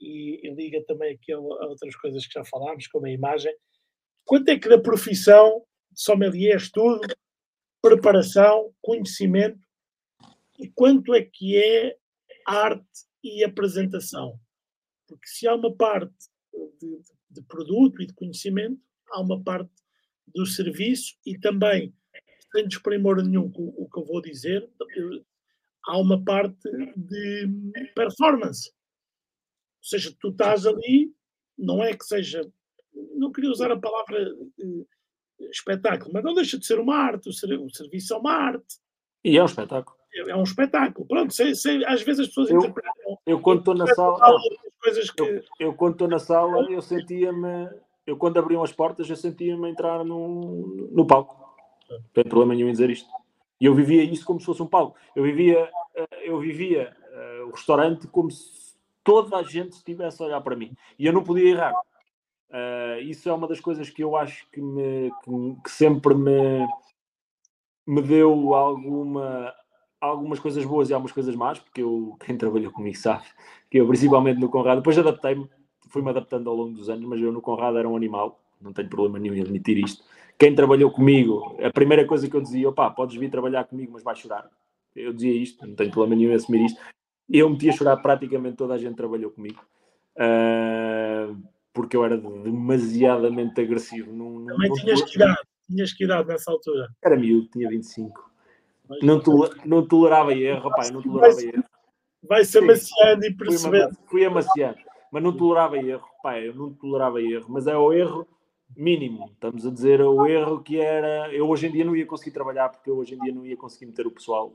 e, e, liga também aqui a, outras coisas que já falámos, como a imagem. Quanto é que da profissão sommelier estudo, preparação, conhecimento e quanto é que é arte e apresentação? Porque se há uma parte de, de produto e de conhecimento, há uma parte do serviço e também, sem desprimor nenhum com o que eu vou dizer, há uma parte de performance. Ou seja, tu estás ali, não é que seja, não queria usar a palavra uh, espetáculo, mas não deixa de ser uma arte, o, serviço é uma arte. E é um espetáculo. É, é um espetáculo. Pronto, sei, sei, às vezes as pessoas eu, interpretam. Eu, quando estou na sala coisas que. Eu, eu quando estou na sala, eu sentia-me. Eu, quando abriam as portas, eu sentia-me entrar no, no palco. Não tem problema nenhum em dizer isto. E eu vivia isso como se fosse um palco. Eu vivia, eh, eu vivia uh, o restaurante como se toda a gente estivesse a olhar para mim. E eu não podia errar. Uh, isso é uma das coisas que eu acho que, me, que, que sempre me, me deu alguma, algumas coisas boas e algumas coisas más, porque eu, quem trabalhou comigo sabe que eu, principalmente no Conrado, depois adaptei-me, fui-me adaptando ao longo dos anos, mas eu no Conrado era um animal, não tenho problema nenhum em admitir isto. Quem trabalhou comigo, a primeira coisa que eu dizia, opá, podes vir trabalhar comigo, mas vai chorar. Eu dizia isto, não tenho problema nenhum em assumir isto. Eu metia a chorar praticamente toda a gente trabalhou comigo. Uh, porque eu era demasiadamente agressivo. Não, Também tinhas que idade? Tinhas que idade nessa altura? Era miúdo, tinha 25. Não, tole, não tolerava erro, rapaz, não tolerava erro. Vai se amaciando e percebendo. Fui, fui amaciando, mas não tolerava erro, pai, eu não tolerava erro, mas é o erro mínimo. Estamos a dizer o erro que era. Eu hoje em dia não ia conseguir trabalhar porque eu hoje em dia não ia conseguir meter o pessoal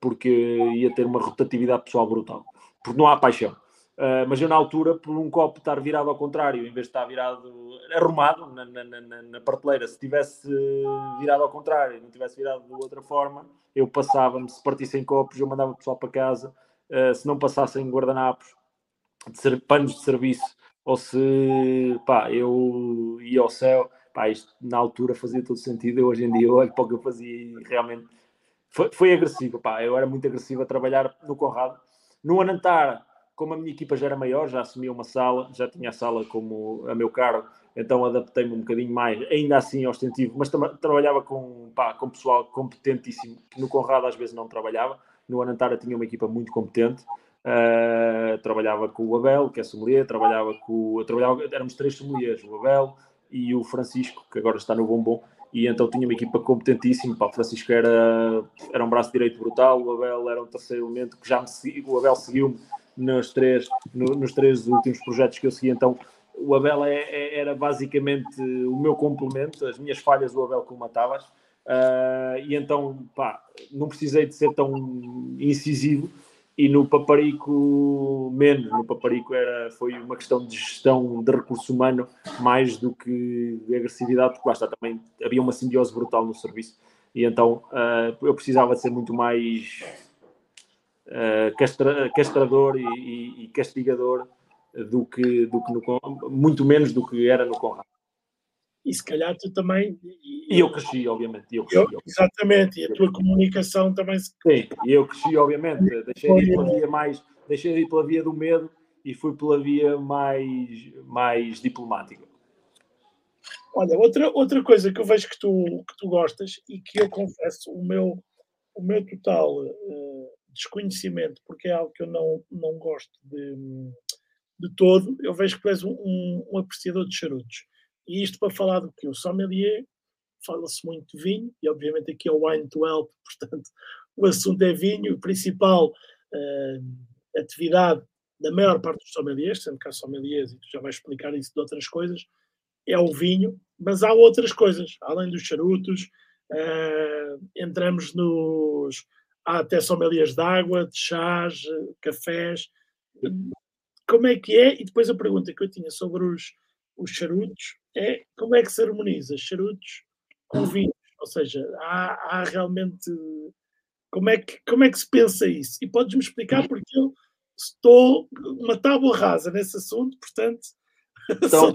porque ia ter uma rotatividade pessoal brutal. Porque não há paixão. Uh, mas eu, na altura, por um copo estar virado ao contrário, em vez de estar virado arrumado na, na, na, na prateleira, se tivesse virado ao contrário, não tivesse virado de outra forma, eu passava-me. Se partissem copos, eu mandava o pessoal para casa. Uh, se não passassem guardanapos, de panos de serviço, ou se pá, eu ia ao céu, pá, isto na altura fazia todo sentido. Eu, hoje em dia olho para o que eu fazia e realmente foi, foi agressivo. Pá, eu era muito agressivo a trabalhar no Conrado. No Anantara como a minha equipa já era maior, já assumia uma sala, já tinha a sala como a meu cargo, então adaptei-me um bocadinho mais, ainda assim ostentivo, mas trabalhava com, pá, com pessoal competentíssimo, no Conrado às vezes não trabalhava, no Anantara tinha uma equipa muito competente, uh, trabalhava com o Abel, que é sommelier, trabalhava com, trabalhava, éramos três sommeliers, o Abel e o Francisco, que agora está no Bombom, e então tinha uma equipa competentíssima. Pá, o Francisco era, era um braço direito brutal, o Abel era um terceiro elemento que já me seguiu, o Abel seguiu-me nos três, no, nos três últimos projetos que eu segui. Então, o Abel é, é, era basicamente o meu complemento, as minhas falhas, o Abel comatavas. Uh, e então, pá, não precisei de ser tão incisivo. E no Paparico, menos. No Paparico era, foi uma questão de gestão de recurso humano mais do que de agressividade, porque lá está também havia uma simbiose brutal no serviço. E então uh, eu precisava de ser muito mais uh, castra, castrador e, e, e, castigador do que, do que no, muito menos do que era no Conrado. E se calhar tu também. E, eu cresci, obviamente. Eu cresci, eu, exatamente, e a tua comunicação também. Se... Sim, e eu cresci, obviamente. Deixei de ir pela via mais. Deixei de ir pela via do medo e fui pela via mais, mais diplomática. Olha, outra, outra coisa que eu vejo que tu, que tu gostas e que eu confesso, o meu, o meu total uh, desconhecimento, porque é algo que eu não, não gosto de, de todo, eu vejo que tu és um, um, um apreciador de charutos. E isto para falar do que? O sommelier, fala-se muito de vinho, e obviamente aqui é o Wine to Help, portanto o assunto é vinho, a principal uh, atividade da maior parte dos sommeliers, sendo que há sommeliers, e tu já vais explicar isso de outras coisas, é o vinho, mas há outras coisas, além dos charutos, uh, entramos nos. Há até sommeliers de água, de chás, cafés. Como é que é? E depois a pergunta que eu tinha sobre os, os charutos é como é que se harmoniza charutos com vinhos? Ou seja, há, há realmente. Como é, que, como é que se pensa isso? E podes-me explicar porque eu estou uma tábua rasa nesse assunto, portanto. Então,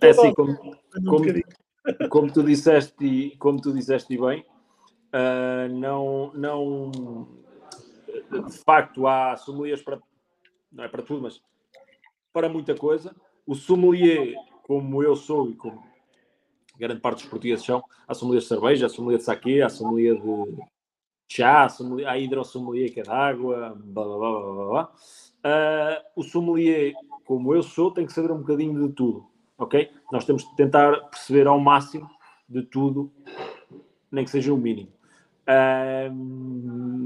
é assim, como, como, como, tu disseste e como tu disseste bem, uh, não, não de facto há sommeliers para não é para tudo, mas para muita coisa. O sommelier, como eu sou e como grande parte dos portugueses são, há sommelier de cerveja, há sommelier de saque, há sommelier de chá, há, sommelier, há hidrossommelier que é de água, blá blá blá blá blá. Uh, o sommelier, como eu sou, tem que saber um bocadinho de tudo, ok? Nós temos de tentar perceber ao máximo de tudo, nem que seja o mínimo. Uh,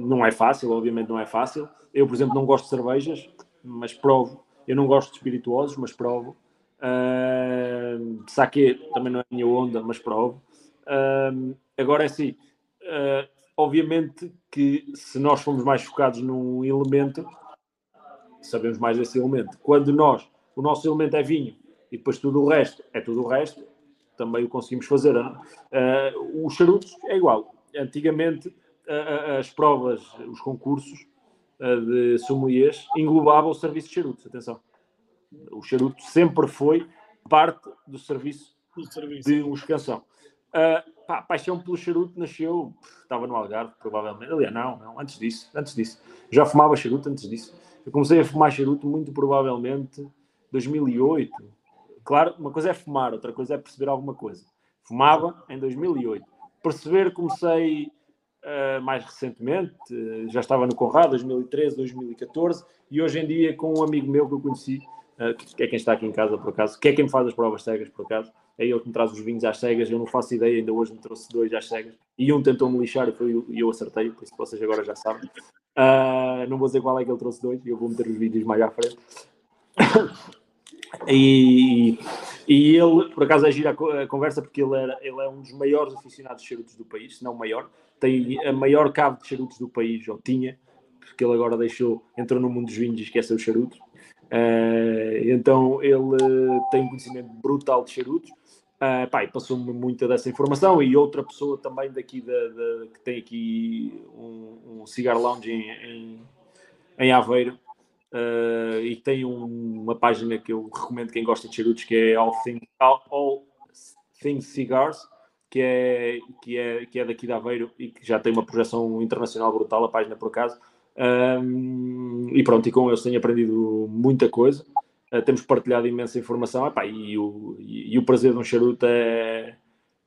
não é fácil, obviamente não é fácil. Eu, por exemplo, não gosto de cervejas, mas provo. Eu não gosto de espirituosos, mas provo. Uh, saque também não é a minha onda, mas provo. Uh, agora é assim, uh, obviamente que se nós formos mais focados num elemento, sabemos mais desse elemento. Quando nós, o nosso elemento é vinho e depois tudo o resto é tudo o resto, também o conseguimos fazer. Uh, os charutos é igual. Antigamente, uh, as provas, os concursos uh, de sommeliers englobavam o serviço de charutos. Atenção. O charuto sempre foi parte do serviço, do serviço. de escansão. Uh, pá, a paixão pelo charuto nasceu, estava no Algarve, provavelmente. Aliás, não, não, antes disso, antes disso. Já fumava charuto antes disso. Eu comecei a fumar charuto muito provavelmente 2008. Claro, uma coisa é fumar, outra coisa é perceber alguma coisa. Fumava em 2008. Perceber comecei uh, mais recentemente, uh, já estava no Conrado, 2013, 2014, e hoje em dia com um amigo meu que eu conheci, que é quem está aqui em casa por acaso, que é quem me faz as provas cegas por acaso, é ele que me traz os vinhos às cegas, eu não faço ideia, ainda hoje me trouxe dois às cegas, e um tentou-me lixar e, foi, eu acertei, por isso vocês agora já sabem. Uh, não vou dizer qual é que ele trouxe dois, eu vou meter os vídeos mais à frente. e, e ele, por acaso, é gira a conversa porque ele, era, ele é um dos maiores aficionados de charutos do país, se não o maior. Tem a maior cave de charutos do país, ou tinha, porque ele agora deixou, entrou no mundo dos vinhos e esqueceu os charutos. Uh, então ele tem um conhecimento brutal de charutos Uh, pá, passou-me muita dessa informação e outra pessoa também daqui da, da que tem aqui um, um cigar lounge em, em, em Aveiro uh, e tem um, uma página que eu recomendo quem gosta de charutos que é All Things, All, All Things Cigars que é, que, é, que é daqui de Aveiro e que já tem uma projeção internacional brutal, a página por acaso. Um, e pronto, e com eles tenho aprendido muita coisa. Uh, temos partilhado imensa informação epá, e, o, e, e, o prazer de um charuto é,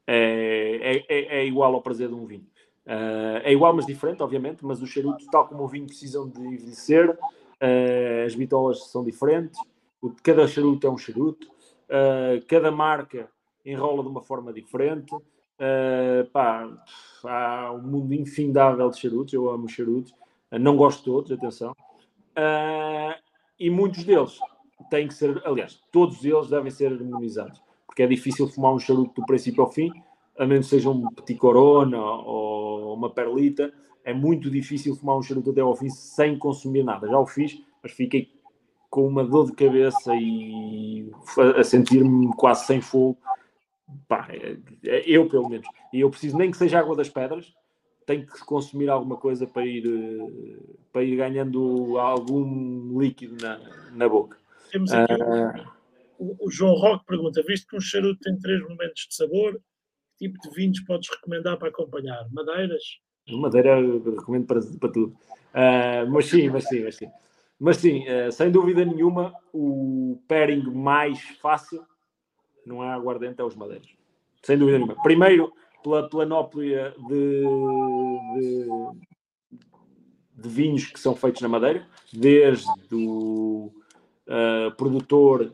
é, é, é, igual ao prazer de um vinho. Uh, é igual, mas diferente, obviamente, mas os charutos, tal como o vinho, precisam de envelhecer, uh, as bitolas são diferentes, o, cada charuto é um charuto, cada marca enrola de uma forma diferente. Pá, há um mundo infindável de charutos, eu amo charutos, não gosto de todos, atenção, e muitos deles têm que ser, aliás, todos eles devem ser harmonizados, porque é difícil fumar um charuto do princípio ao fim, a menos que seja um petit corona ou uma perlita, é muito difícil fumar um charuto até ao fim sem consumir nada. Já o fiz, mas fiquei com uma dor de cabeça e a sentir-me quase sem fogo. Pá, é, é, eu, pelo menos. E eu preciso nem que seja água das pedras, tenho que consumir alguma coisa para ir, para ir ganhando algum líquido na, na boca. Temos aqui uh... o, o, João Roque pergunta: visto que um charuto tem três momentos de sabor, que tipo de vinhos podes recomendar para acompanhar? Madeiras? Madeira eu recomendo para, para tudo. Uh, mas sim, mas sim, mas sim. Mas sim, uh, sem dúvida nenhuma, o pairing mais fácil não é a aguardente, é os madeiras. Sem dúvida nenhuma. Primeiro, pela planóplia de, de, de vinhos que são feitos na Madeira, desde o uh, produtor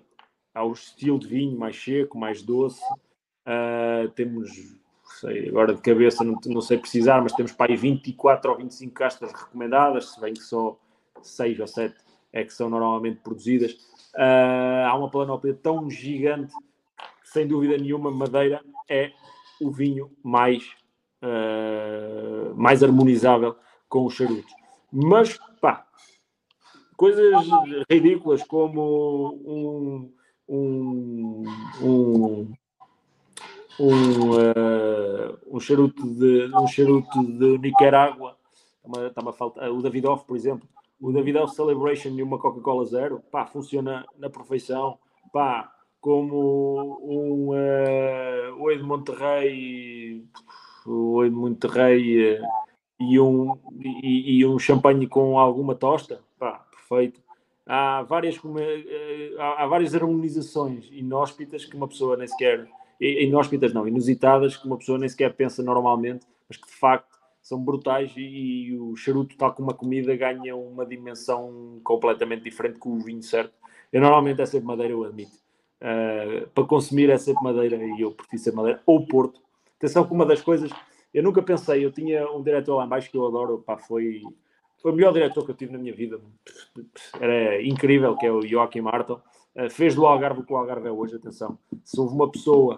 ao estilo de vinho mais seco, mais doce. Uh, temos, sei, agora de cabeça não, não, sei precisar, mas temos para aí 24 ou 25 castas recomendadas, se bem que só 6 ou 7 é que são normalmente produzidas. Uh, há uma planóplia tão gigante que, sem dúvida nenhuma, Madeira é o vinho mais, uh, mais harmonizável com os charutos. Mas, pá, coisas ridículas como um, um, um, um, uh, um charuto de um charuto de Nicarágua está-me a faltar o Davidoff por exemplo o Davidoff Celebration e uma Coca-Cola Zero pá, funciona na perfeição pá, como um uh, de Monterrey o de Monterrey uh, e um, e, e, um champanhe com alguma tosta, pá, perfeito. Há várias, eh, há, há várias harmonizações inóspitas que uma pessoa nem sequer, inóspitas não, inusitadas, que uma pessoa nem sequer pensa normalmente, mas que de facto são brutais e, e o charuto, tal como a comida, ganha uma dimensão completamente diferente com o vinho certo. Eu normalmente é sempre madeira, eu admito. Uh, para consumir é sempre madeira e eu prefiro ser madeira ou Porto. Atenção que uma das coisas eu nunca pensei, eu tinha um diretor lá embaixo que eu adoro, pá, foi, foi o melhor diretor que eu tive na minha vida. Era incrível, que é o Joaquim Martel. Uh, fez do Algarve o que o Algarve é hoje, atenção. Se houve uma pessoa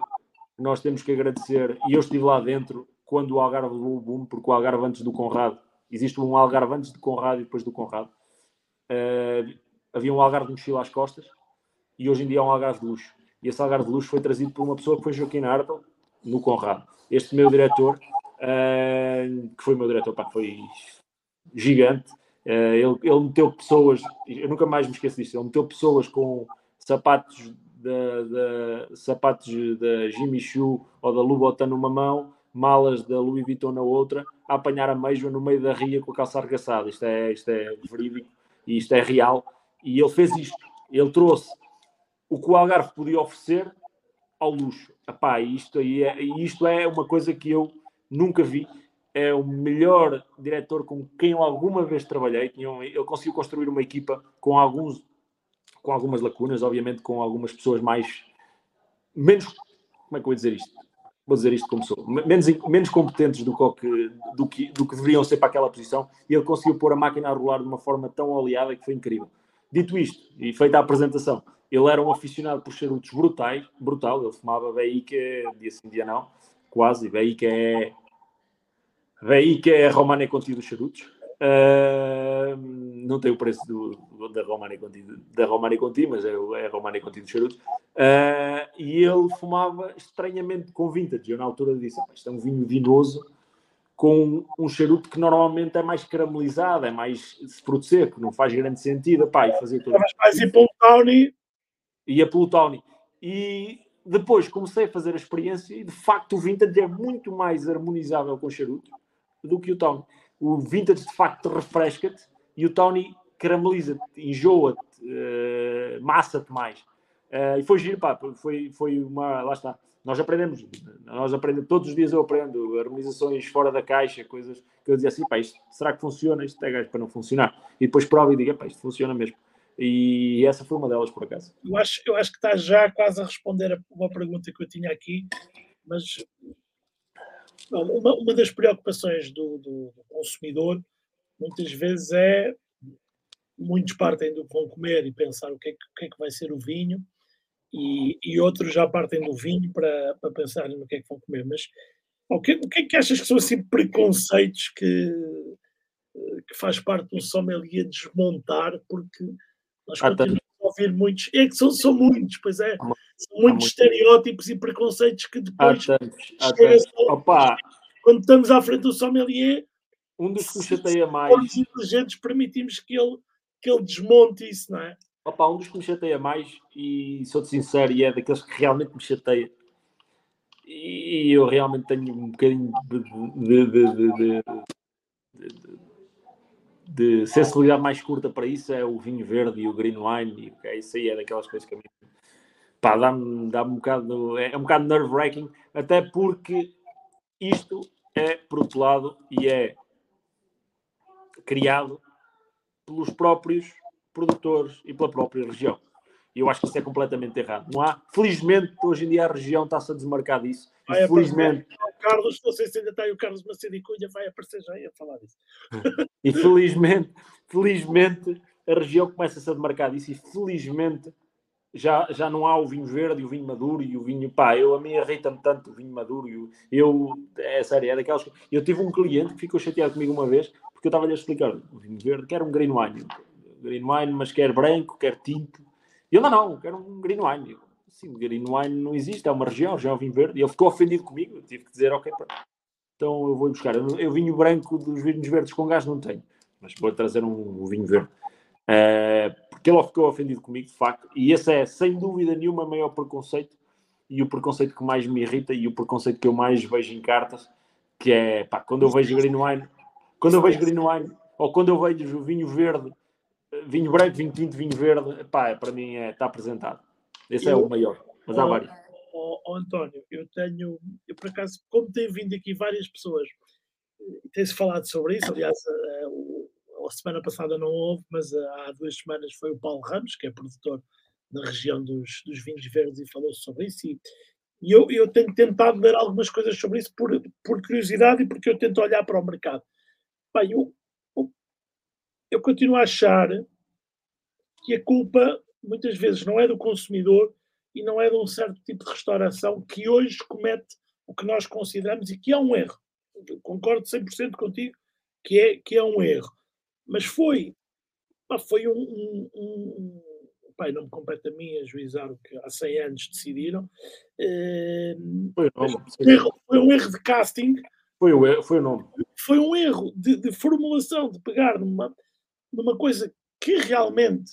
que nós temos que agradecer, e eu estive lá dentro quando o Algarve levou o boom, porque o Algarve antes do Conrado, existe um Algarve antes do Conrado e depois do Conrado. Uh, havia um Algarve de mochila às costas, e hoje em dia é um Algarve de luxo. E esse Algarve de luxo foi trazido por uma pessoa que foi Joaquim Artel, no Conrado. Este meu diretor uh, que foi meu diretor, pá, foi gigante. Uh, ele, ele meteu pessoas, eu nunca mais me esqueço disso, ele meteu pessoas com sapatos da, sapatos da Jimmy Choo ou da Louboutin numa mão, malas da Louis Vuitton na outra, a apanhar a meijoa no meio da ria com a calça arregaçada. Isto é, isto é verídico e isto é real. E ele fez isto. Ele trouxe o que o Algarve podia oferecer ao luxo. Epá, isto, é, isto é uma coisa que eu nunca vi. É o melhor diretor com quem eu alguma vez trabalhei. Ele conseguiu construir uma equipa com alguns com algumas lacunas, obviamente com algumas pessoas mais menos como é que eu vou dizer isto? Vou dizer isto como sou, menos, menos competentes do que, do, que, do que deveriam ser para aquela posição, e ele conseguiu pôr a máquina a rolar de uma forma tão oleada que foi incrível. Dito isto, e feita a apresentação, ele era um aficionado por charutos brutais, brutal, ele fumava que dia sim, dia não, quase, que é que é a Romana Conti dos charutos. Uh, não tem o preço do, da Romana Conti, da Romana Conti, mas é, é a Romana Conti dos charutos. Uh, e ele fumava estranhamente com vintage. Eu na altura disse: isto é um vinho vinoso com um charuto que normalmente é mais caramelizado, é mais fruto seco, não faz grande sentido. Pá, e fazer tudo. Mas mais ir pelo Tawny. Ia pelo Tawny. E depois comecei a fazer a experiência e de facto o vintage é muito mais harmonizável com o charuto do que o Tony. O vintage de facto refresca-te e o Tony carameliza-te, enjoa-te, uh, massa-te mais. Uh, e foi giro, pá, foi, foi uma. Lá está. Nós aprendemos, nós aprendemos, todos os dias eu aprendo harmonizações fora da caixa, coisas que eu dizia assim, pá, isto, será que funciona? Isto é gajo para não funcionar. E depois prova e diga, pá, isto funciona mesmo. E essa foi uma delas, por acaso. Eu acho, eu acho que está já quase a responder a uma pergunta que eu tinha aqui, mas uma, uma das preocupações do, do, do, consumidor muitas vezes é muitos partem do vão comer e pensar o que é que, que, é que vai ser o vinho e, e, outros já partem do vinho para, para pensar no que é que vão comer. Mas o que, o que é que achas que são assim preconceitos que, que faz parte do sommelier desmontar porque nós continuamos a ouvir muitos. É que são, são muitos, pois é. São muitos estereótipos e preconceitos que depois. Há tantos, há tantos. Opa. Quando estamos à frente do sommelier. Um dos que me chateia mais. inteligentes permitimos que ele, que ele desmonte isso, não é? Opa, um dos que me chateia mais, e sou-te sincero, e é daqueles que realmente me chateia, e eu realmente tenho um bocadinho de, de, de, de de sensibilidade mais curta para isso é o vinho verde e o green wine, e okay, isso aí é daquelas coisas que a mim pá, dá-me dá um bocado, é, é um bocado nerve-wracking, até porque isto é, por outro lado, e é criado pelos próprios produtores e pela própria região. E eu acho que isso é completamente errado. Não há, felizmente, hoje em dia a região está-se a desmarcar disso. Vai felizmente. O Carlos, não sei se ainda está aí o Carlos Macedo e Cunha, vai aparecer já a falar disso. E felizmente, felizmente, a região começa-se a demarcar disso e felizmente já, já não há o vinho verde e o vinho maduro e o vinho. Pá, eu, a mim irrita-me tanto o vinho maduro. E o, eu, é sério, é daquelas. Eu tive um cliente que ficou chateado comigo uma vez porque eu estava-lhe a explicar o vinho verde, quer um green wine. Green wine, mas quer branco, quer tinto. E eu, não, não, quero um green wine. Sim, green wine não existe, é uma região, já é vinho verde. E ele ficou ofendido comigo, eu tive que dizer, ok, então eu vou buscar. Eu, eu vinho branco dos vinhos verdes com gás não tenho, mas vou trazer um, um vinho verde. Uh, porque ele ficou ofendido comigo, de facto, e esse é, sem dúvida nenhuma, o maior preconceito e o preconceito que mais me irrita e o preconceito que eu mais vejo em cartas, que é, pá, quando eu vejo green wine, quando eu vejo green wine, ou quando eu vejo vinho verde, vinho branco, vinho tinto, vinho verde, pá, para mim é, está apresentado. Esse é eu, é o maior, mas há vários. Oh, oh, António, eu tenho, eu por acaso, como tem vindo aqui várias pessoas, tem-se falado sobre isso, aliás, uh, a semana passada não houve, mas eh, há duas semanas foi o Paulo Ramos, que é produtor na região dos, dos vinhos verdes, e falou sobre isso. E, e eu, eu tenho tentado ler algumas coisas sobre isso por, por curiosidade e porque eu tento olhar para o mercado. Bem, eu, eu, eu continuo a achar que a culpa muitas vezes não é do consumidor e não é de um certo tipo de restauração que hoje comete o que nós consideramos e que é um erro. Eu concordo 100% contigo que é, que é um erro. Mas foi, foi um, um, um pai, não me compete a mim ajuizar o que há 100 anos decidiram. Uh, foi, um erro, foi, um erro de casting. Foi o, erro, foi o nome. Foi um erro de, de, formulação, de pegar numa, numa coisa que realmente,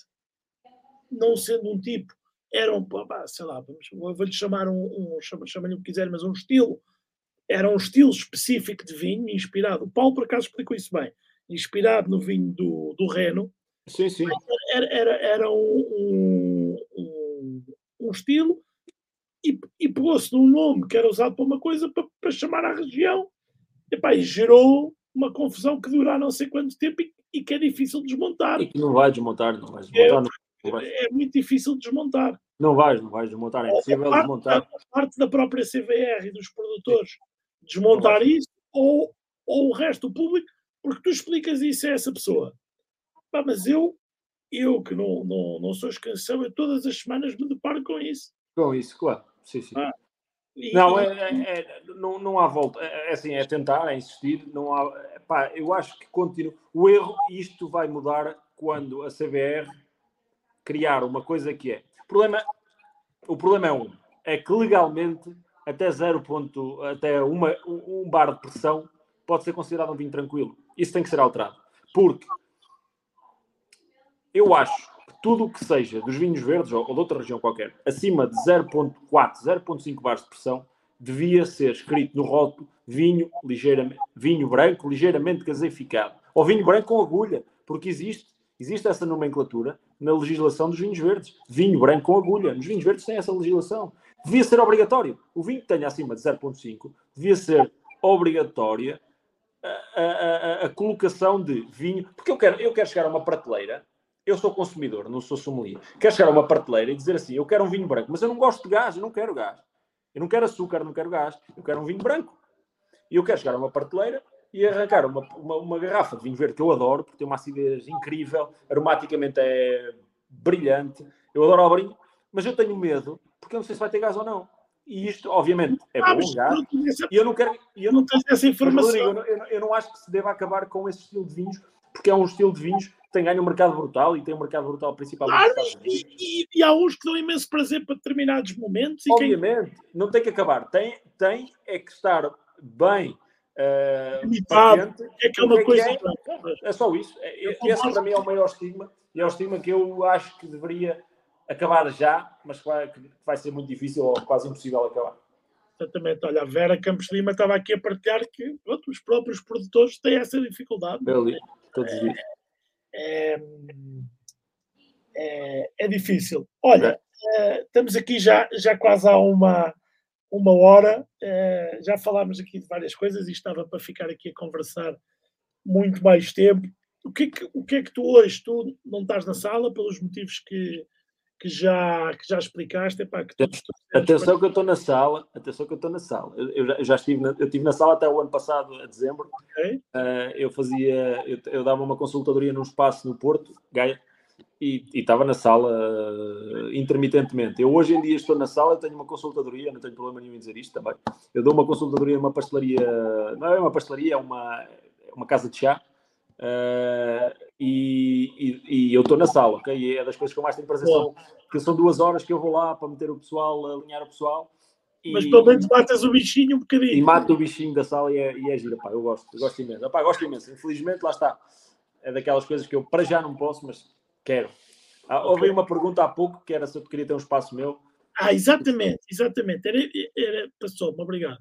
não sendo um tipo, era um, sei lá, vou-lhe chamar um, um chama-lhe o que quiser, mas um estilo, era um estilo específico de vinho, inspirado. O Paulo, por acaso, explicou isso bem inspirado no vinho do, do Reno. Sim, sim. Era, era, era um, um, um, estilo e, e pegou-se num nome que era usado para uma coisa para, para chamar a região e, pá, e gerou uma confusão que dura não sei quanto tempo e, e, que é difícil de desmontar. E que não vai desmontar, não vai desmontar. É, é muito difícil de desmontar. Não vais, não vais desmontar, é impossível parte, desmontar. A parte da própria CVR e dos produtores desmontar isso ou, ou o resto do público porque tu explicas isso a essa pessoa. Pá, mas eu, eu que não, não, não sou escansão, eu todas as semanas me deparo com isso. Com isso, claro. Sim, sim. Ah, e, não, é, é, é, não, não há volta. É, é, assim, é tentar, é insistir. Não há, pá, eu acho que continua. O erro, isto vai mudar quando a CBR criar uma coisa que é. O problema, o problema é um. É que legalmente, até zero ponto, até uma, um bar de pressão pode ser considerado um vinho tranquilo. Isso tem que ser alterado. Porque eu acho que tudo o que seja dos vinhos verdes ou, ou de outra região qualquer, acima de 0.4, 0.5 bares de pressão, devia ser escrito no rótulo vinho, ligeiramente, vinho branco ligeiramente gaseificado. Ou vinho branco com agulha, porque existe, existe essa nomenclatura na legislação dos vinhos verdes. Vinho branco com agulha. Nos vinhos verdes tem essa legislação. Devia ser obrigatório. O vinho que tenha acima de 0.5 devia ser obrigatória a, a, a, colocação de vinho, porque eu quero, eu quero chegar a uma prateleira, eu sou consumidor, não sou sommelier, quero chegar a uma prateleira e dizer assim, eu quero um vinho branco, mas eu não gosto de gás, eu não quero gás, eu não quero açúcar, não quero gás, eu quero um vinho branco. E eu quero chegar a uma prateleira e arrancar uma, uma, uma garrafa de vinho verde que eu adoro, porque tem uma acidez incrível, aromaticamente é brilhante, eu adoro o mas eu tenho medo, porque eu não sei se vai ter gás ou não. E isto, obviamente, é ah, bom já. E eu não quero. Eu não tenho essa informação. Rodrigo, eu, não, eu, não, acho que se deva acabar com esse estilo de vinhos, porque é um estilo de vinhos que tem ganho um mercado brutal e tem um mercado brutal principalmente. Claro, e, e, e, há uns que dão imenso prazer para determinados momentos. obviamente, quem... não tem que acabar. Tem, tem é que estar bem. Uh, Limitado, é que é uma é coisa. É, é, só isso. É, esse para mim é o maior estigma e é o estigma que eu acho que deveria acabar já, mas que vai, que vai ser muito difícil ou quase impossível acabar. Exatamente. Olha, a Vera Campos Lima estava aqui a partilhar que pronto, os próprios produtores têm essa dificuldade. Ali, todos é, é, é, é, difícil. Olha, é. estamos aqui já, já quase há uma, uma hora, é, já falámos aqui de várias coisas e estava para ficar aqui a conversar muito mais tempo. o que, é que, o que é que tu hoje, tu não estás na sala pelos motivos que, que, já, que já explicaste? Epá, que atenção que eu estou na sala, atenção que eu estou na sala. Eu, eu, já, eu já estive, na, eu estive na sala até o ano passado, a dezembro. Okay. Uh, eu fazia, eu, eu, dava uma consultadoria num espaço no Porto, Gaia, e, estava na sala uh, intermitentemente. Eu hoje em dia estou na sala, tenho uma consultadoria, não tenho problema nenhum em dizer isto também. Eu dou uma consultadoria numa pastelaria, não é uma pastelaria, é uma, é uma casa de chá. Uh, e, e, e, eu estou na sala, ok? E é das coisas que eu mais tenho prazer, são, que são duas horas que eu vou lá para meter o pessoal, alinhar o pessoal. E, Mas pelo menos matas o bichinho um bocadinho. E mato o bichinho da sala e é, e é gira, pá, eu gosto, eu gosto imenso. Epá, gosto imenso, infelizmente, lá está. É daquelas coisas que eu para já não posso, mas Quero. Ah, okay. Houve uma pergunta há pouco que era se eu queria ter um espaço meu. Ah, exatamente, exatamente. Era, era, Passou-me, obrigado.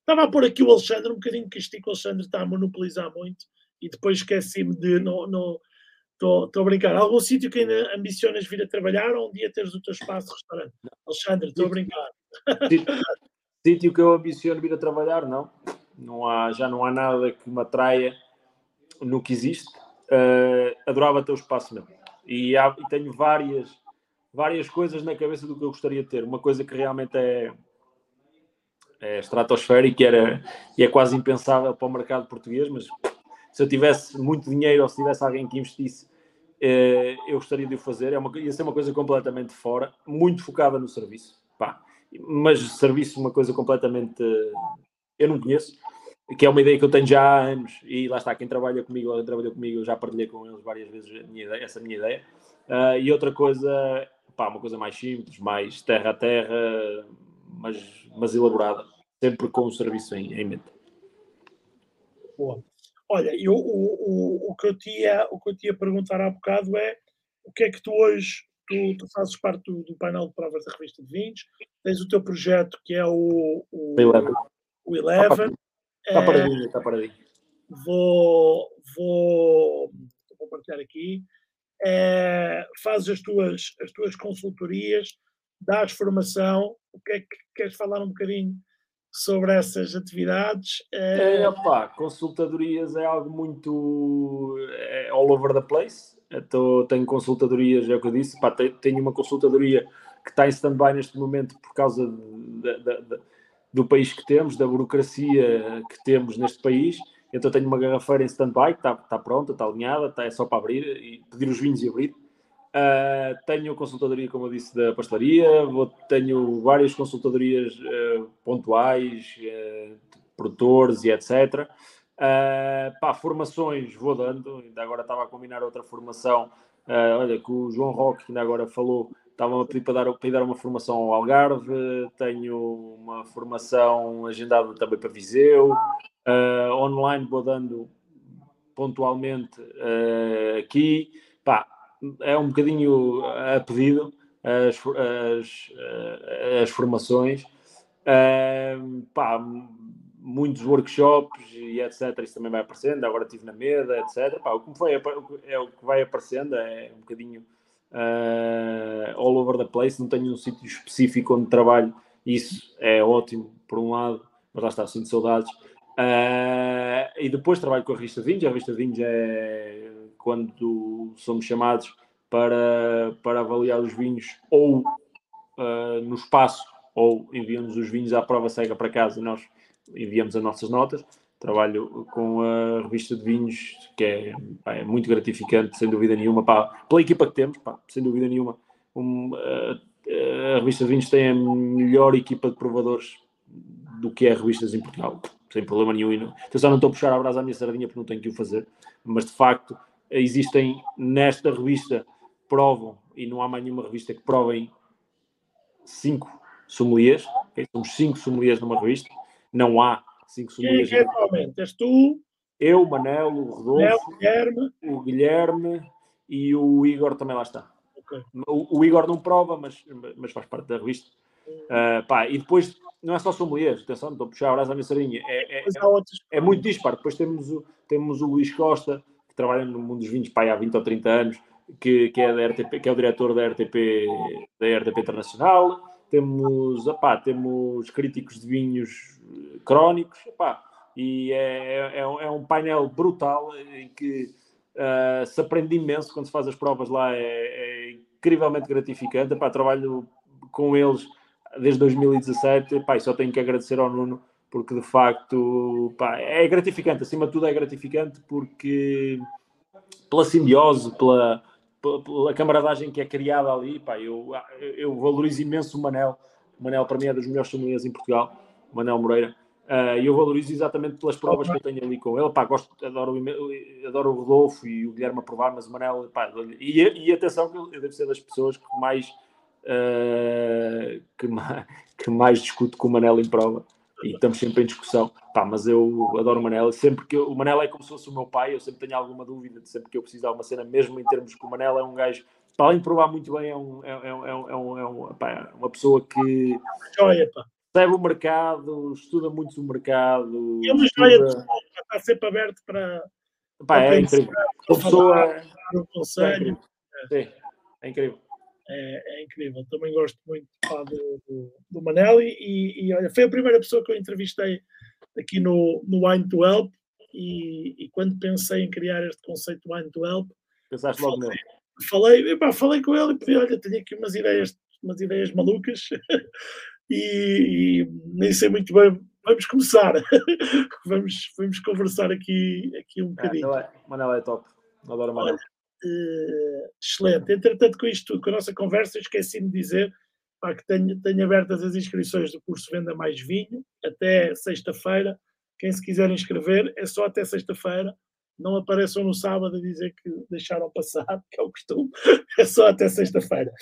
Estava a pôr aqui o Alexandre, um bocadinho que o Alexandre está a monopolizar muito e depois esqueci-me de. Estou a brincar. Algum sítio que ainda ambicionas vir a trabalhar ou um dia teres o teu espaço de restaurante? Alexandre, estou a brincar. Sítio que eu ambiciono vir a trabalhar, não. não há, já não há nada que me atraia no que existe. Uh, adorava ter o espaço meu e, há, e, tenho várias, várias coisas na cabeça do que eu gostaria de ter. Uma coisa que realmente é, é estratosférica era, e é quase impensável para o mercado português, mas se eu tivesse muito dinheiro ou se tivesse alguém que investisse, eh, eu gostaria de o fazer. É uma, ia ser uma coisa completamente fora, muito focada no serviço. Pá. Mas serviço, uma coisa completamente. Eu não conheço que é uma ideia que eu tenho já há anos, e lá está, quem trabalha comigo, quem trabalhou comigo, eu já partilhei com eles várias vezes minha ideia, essa minha ideia. Uh, e outra coisa, pá, uma coisa mais simples, mais terra a terra, mas, mas elaborada, sempre com o serviço em, em mente. Boa. Olha, eu, o, o, o, que eu tinha, o que eu tinha a perguntar há bocado é o que é que tu hoje, tu, tu fazes parte do, do, painel de provas da revista de vinhos, tens o teu projeto que é o, o, Eleven. O Eleven. Está paradinho, está paradinho. Vou, vou, vou partilhar aqui. É, fazes as tuas, as tuas consultorias, dás formação. O que é que queres falar um bocadinho sobre essas atividades? É, é opa, consultadorias é algo muito é all over the place. Então, tenho consultadorias, é o que eu disse, pá, tenho uma consultadoria que está em stand-by neste momento por causa de, do país que temos, da burocracia que temos neste país. Então tenho uma garrafeira em stand-by, está, está pronta, está alinhada, está, é só para abrir e pedir os vinhos e abrir. Uh, tenho consultadoria, como eu disse, da pastelaria, vou, tenho várias consultadorias uh, pontuais, uh, produtores e etc. Uh, pá, formações vou dando, ainda agora estava a combinar outra formação, olha, que o João Roque ainda agora falou, Estavam a pedir para dar, para dar uma formação ao Algarve, tenho uma formação agendada também para Viseu, uh, online vou dando pontualmente uh, aqui. Pá, é um bocadinho a pedido as, as, as formações. Uh, pá, muitos workshops e etc. Isso também vai aparecendo. Agora estive na mesa, etc. Pá, o que foi, é o que vai aparecendo, é um bocadinho uh, all over the place, não tenho um sítio específico onde trabalho, isso é ótimo, por um lado, mas lá está, sinto saudades. Uh, e depois trabalho com a revista Vinhos, a revista Vinhos é quando somos chamados para, para avaliar os vinhos ou uh, no espaço ou enviamos os vinhos à prova cega para casa e nós enviamos as nossas notas. Trabalho com a revista de vinhos, que é, pá, é muito gratificante, sem dúvida nenhuma, pá, pela equipa que temos, pá, sem dúvida nenhuma. Um, a, a, revista de vinhos tem a melhor equipa de provadores do que é revistas em Portugal, sem problema nenhum. Não, atenção, não estou a puxar a brasa à minha sardinha porque não tenho que o fazer, mas de facto existem nesta revista, provam, e não há mais nenhuma revista que provem cinco sommeliers, okay? somos cinco sommeliers numa revista, não há cinco. Quem é que é atualmente? És tu? Eu, Manel, o Rodolfo, Guilherme. o Guilherme e o Igor também lá está. Okay. O, o, Igor não prova, mas, mas faz parte da revista. Uh, pá, e depois, não é só sommeliers, atenção, estou a puxar a brasa à minha sardinha. É, é, é, é, muito disparo. Depois temos o, temos o Luís Costa, que trabalha no mundo dos vinhos pá, há 20 ou 30 anos, que, que, é da RTP, que é o diretor da RTP, da RTP Internacional. Temos, opá, temos críticos de vinhos crónicos, epá, e é, é, é, um painel brutal em que Uh, se aprende imenso quando se faz as provas lá, é, é incrivelmente gratificante. Epá, trabalho com eles desde 2017 epá, e só tenho que agradecer ao Nuno porque de facto epá, é gratificante. Acima de tudo, é gratificante porque pela simbiose, pela, pela camaradagem que é criada ali, epá, eu, eu valorizo imenso o Manel. O Manel, para mim, é dos melhores sommeliers em Portugal, Manel Moreira. Uh, eu valorizo exatamente pelas provas que eu tenho ali com ele. Pá, gosto, adoro, adoro o Rodolfo e o Guilherme a provar, mas o Manel. Pá, e, e atenção, que eu devo ser das pessoas que mais, uh, que, mais, que mais discuto com o Manel em prova e estamos sempre em discussão. Pá, mas eu adoro o Manel. Sempre que eu, o Manel é como se fosse o meu pai, eu sempre tenho alguma dúvida, sempre que eu preciso de alguma cena, mesmo em termos que o Manel é um gajo, para além de provar muito bem, é, um, é, é, é, um, é, um, é um, pá, uma pessoa que. Joia, pá percebe o mercado, estuda muito o mercado. E é uma história de está sempre aberto para. Pá, para é incrível. A pessoa. Um conselho. É. Sim, é incrível. É, é, incrível. Também gosto muito pá, do, do, do Manel e, e, olha, foi a primeira pessoa que eu entrevistei aqui no, no Wine to Help e, e quando pensei em criar este conceito Wine to Help pensaste logo nele. Falei, epá, falei com ele e pedi, olha, tenho aqui umas ideias, umas ideias malucas e, e, nem sei muito bem. Vamos começar. vamos, vamos conversar aqui, aqui um bocadinho. Manel é, Manel é top. Adoro Manel. Uh, excelente. Entretanto, com isto tudo, com a nossa conversa, esqueci-me de dizer pá, que tenho, tenho abertas as inscrições do curso Venda Mais Vinho até sexta-feira. Quem se quiser inscrever, é só até sexta-feira. Não apareçam no sábado a dizer que deixaram passar, que é o costume. É só até sexta-feira.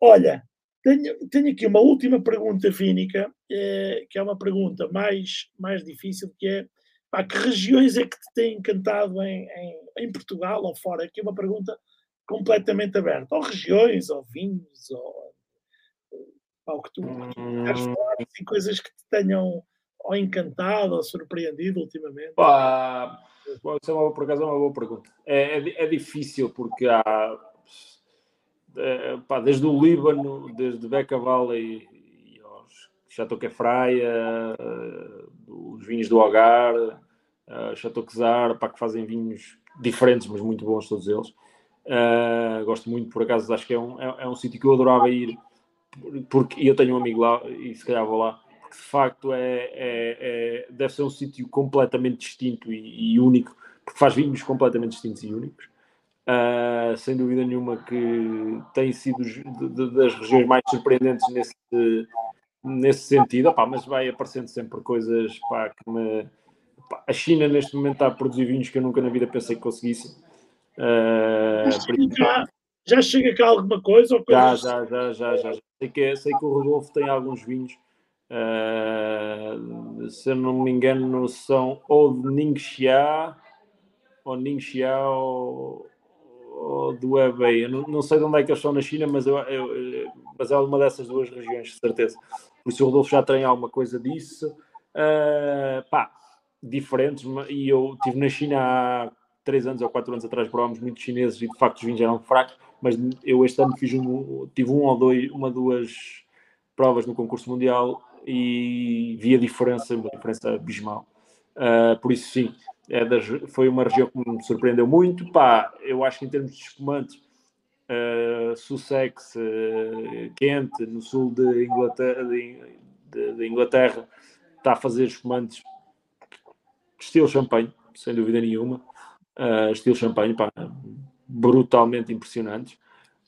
Olha, tenho, tenho aqui uma última pergunta, Vínica, eh, que é uma pergunta mais, mais difícil, que é pá, que regiões é que te têm encantado em, em, em Portugal ou fora? Aqui é uma pergunta completamente aberta. Ou regiões, ou vinhos, ou, pá, o que tu, que tu queres hum. falar, assim, coisas que te tenham ou encantado ou surpreendido ultimamente. Pá, isso é uma, por acaso é uma boa pergunta. É, é, é difícil porque há pá, desde o Líbano, desde Beca Valley e aos Chateau Quefraia, os vinhos do Algar, uh, Chateau Quezar, pá, que fazem vinhos diferentes, mas muito bons todos eles. Uh, gosto muito, por acaso, acho que é um, é, é um sítio que eu adorava ir, porque eu tenho um amigo lá e se calhar vou lá, porque de facto é, é, é deve ser um sítio completamente distinto e, e único, porque faz vinhos completamente distintos e únicos. Uh, sem dúvida nenhuma que tem sido de, de, das regiões mais surpreendentes nesse, nesse sentido, mas vai aparecendo sempre coisas pá, que me. A China neste momento está a produzir vinhos que eu nunca na vida pensei que conseguisse. Uh, já, já chega cá alguma coisa? Ou já, já, já, já, já, já. Sei, que, sei que o Rodolfo tem alguns vinhos. Uh, se eu não me engano, são ou de Ningxia ou Ningxia ou, do Hebei. Não, não, sei de onde é que eles estão na China, mas, eu, eu, mas é uma dessas duas regiões, de certeza. Por isso o Rodolfo já tem alguma coisa disso. Uh, pá, diferentes. E eu estive na China há três anos ou quatro anos atrás, provámos muitos chineses e de facto os vinhos eram fracos. Mas eu este ano fiz um, tive um ou dois, uma duas provas no concurso mundial e vi a diferença, uma diferença abismal. Uh, por isso, sim, é das, foi uma região que me surpreendeu muito. Pá, eu acho que em termos de espumantes, uh, Sussex, uh, quente, no sul de Inglaterra, de, de Inglaterra, está a fazer espumantes estilo champanhe, sem dúvida nenhuma. Uh, estilo champanhe, pá, brutalmente impressionantes.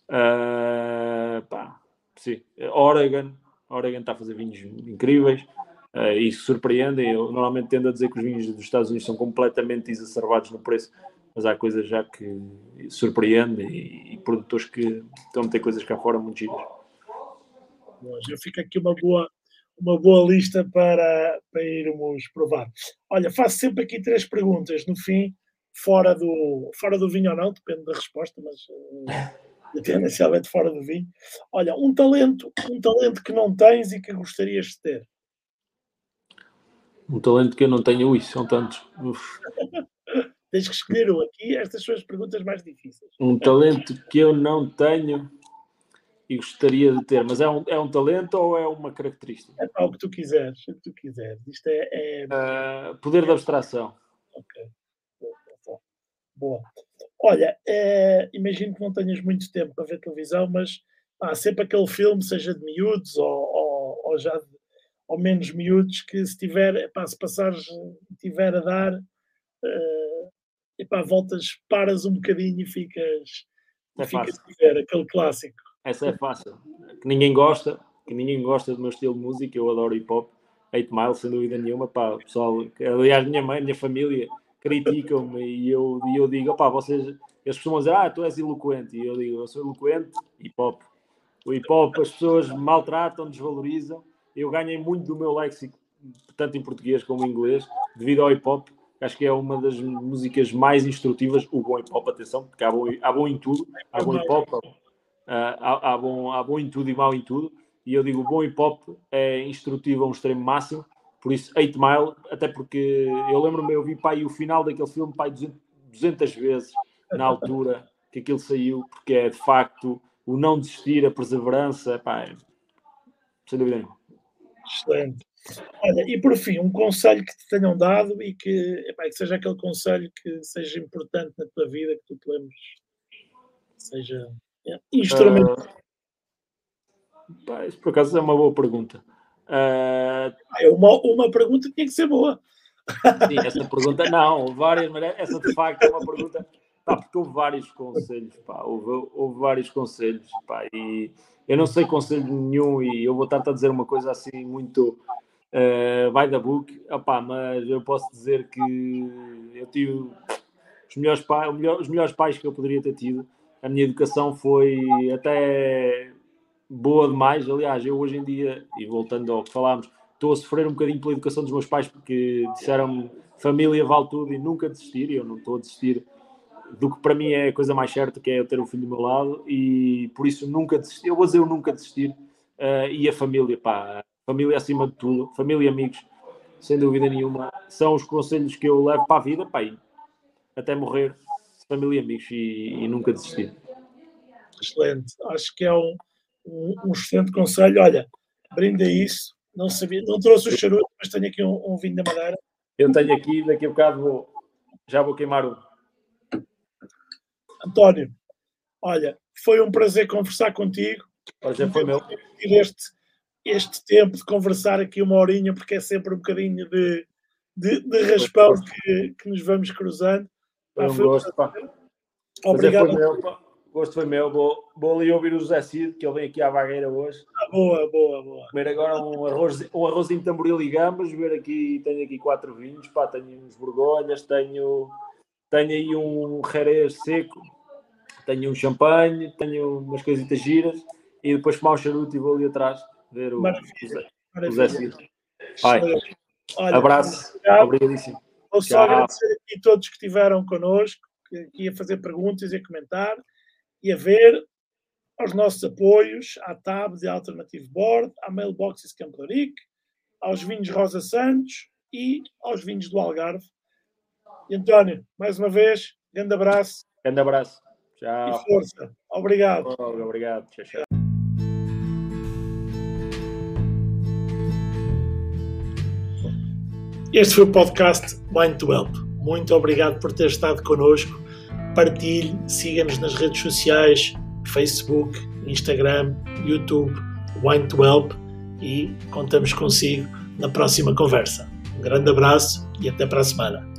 Uh, pá, sim. Oregon, Oregon está a fazer vinhos incríveis uh, e surpreendem. Eu normalmente tendo a dizer que os vinhos dos Estados Unidos são completamente exacerbados no preço, mas há coisas já que surpreendem e, e produtores que estão a meter coisas cá fora muito giras. Já fica aqui uma boa, uma boa lista para, para irmos provar. Olha, faço sempre aqui três perguntas no fim, fora do, fora do vinho ou não, depende da resposta, mas uh, tendencialmente fora do vinho. Olha, um talento, um talento que não tens e que gostarias de ter. Um talento que eu não tenho, ui, são tantos. Uf. Tens que escolher um aqui, estas são as perguntas mais difíceis. Um talento que eu não tenho e gostaria de ter, mas é um, é um talento ou é uma característica? É o que tu quiseres, o que tu quiseres. Isto é. é... Uh, poder de abstração. Ok. Boa. Olha, é, imagino que não tenhas muito tempo para ver televisão, mas há sempre aquele filme, seja de miúdos ou, ou, ou já de, ou menos miúdos, que se tiver, epá, se passares, tiver a dar, uh, epá, voltas, paras um bocadinho e ficas, é ficas a ver aquele clássico. Essa é fácil. Que ninguém gosta, que ninguém gosta do meu estilo de música, eu adoro hip hop. 8 Mile, sem dúvida nenhuma, pá, pessoal, aliás, minha mãe, minha família criticam-me e eu, e eu digo, pá, vocês, eles costumam dizer, ah, tu és eloquente, e eu digo, eu sou eloquente, hip hop. O hip hop as pessoas maltratam, desvalorizam, eu ganhei muito do meu léxico, tanto em português como em inglês, devido ao hip hop, acho que é uma das músicas mais instrutivas, o bom hip hop, atenção, porque há bom, há bom em tudo, há bom hip hop, há, há, bom, há bom em tudo e mau em tudo, e eu digo, o bom hip hop é instrutivo a um extremo máximo, por isso 8 Mile, até porque eu lembro-me, eu vi pai, o final daquele filme pai 200, 200 vezes na altura que aquilo saiu, porque é de facto o não desistir, a perseverança, pá, é, sem dúvida nenhuma. Excelente. Olha, e por fim, um conselho que te tenham dado e que, epá, que seja aquele conselho que seja importante na tua vida, que tu te lembres, seja é, instrumento. Uh, Pá, isso por acaso é uma boa pergunta. Uh... É uma, uma pergunta que tinha que ser boa. Sim, essa pergunta não, várias, mas essa de facto é uma pergunta. Pá, porque houve vários conselhos, pá, houve, houve vários conselhos, pá, e eu não sei conselho nenhum e eu vou estar a dizer uma coisa assim muito uh, by the book, opá, mas eu posso dizer que eu tive os melhores, pais, os melhores pais que eu poderia ter tido. A minha educação foi até boa demais. Aliás, eu hoje em dia, e voltando ao que falámos, estou a sofrer um bocadinho pela educação dos meus pais porque disseram família vale tudo e nunca desistir. E eu não estou a desistir do que para mim é a coisa mais certa, que é eu ter um filho do meu lado. E por isso nunca desistir. Eu vou dizer eu nunca desistir. Uh, e a família, pá, família acima de tudo, família e amigos, sem dúvida nenhuma, são os conselhos que eu levo para a vida, pá, até morrer, família e amigos e, e nunca desistir. Excelente. Acho que é um um, um excelente conselho. Olha, brinda isso. Não sabia, não trouxe o charuto, mas tenho aqui um, um vinho da Madeira. Eu tenho aqui, daqui a bocado vou, já vou queimar um. António, olha, foi um prazer conversar contigo. Hoje foi meu. Este, este tempo de conversar aqui uma horinha, porque é sempre um bocadinho de, de, de raspão que, que nos vamos cruzando. Foi um gosto, pá. Obrigado. Foi meu, pá gosto foi meu. Vou, vou ali ouvir o José Cid, que ele vem aqui à vagueira hoje. Ah, boa, boa, boa. Comer agora um, arroz, um arrozinho de tamboril e gambas. Ver aqui, tenho aqui quatro vinhos. Pá, tenho uns borgolhas, tenho, tenho aí um jerez seco, tenho um champanhe, tenho umas coisitas giras. E depois fumar um charuto e vou ali atrás ver o, Maravilha. o Zé Cid. Abraço, obrigadíssimo. Vou só agradecer aqui a todos que estiveram connosco, que ia fazer perguntas e a comentar e a ver aos nossos apoios, à TAB de Alternative Board, à Mailboxes Campo Rico, aos vinhos Rosa Santos e aos vinhos do Algarve. António, mais uma vez, grande abraço. Grande abraço. Tchau. E força. Obrigado. Oh, obrigado. Tchau, tchau. Este foi o podcast Mind to Help. Muito obrigado por ter estado connosco partilhe, siga-nos nas redes sociais, Facebook, Instagram, YouTube, Wine to Help e contamos consigo na próxima conversa. Um grande abraço e até para a semana.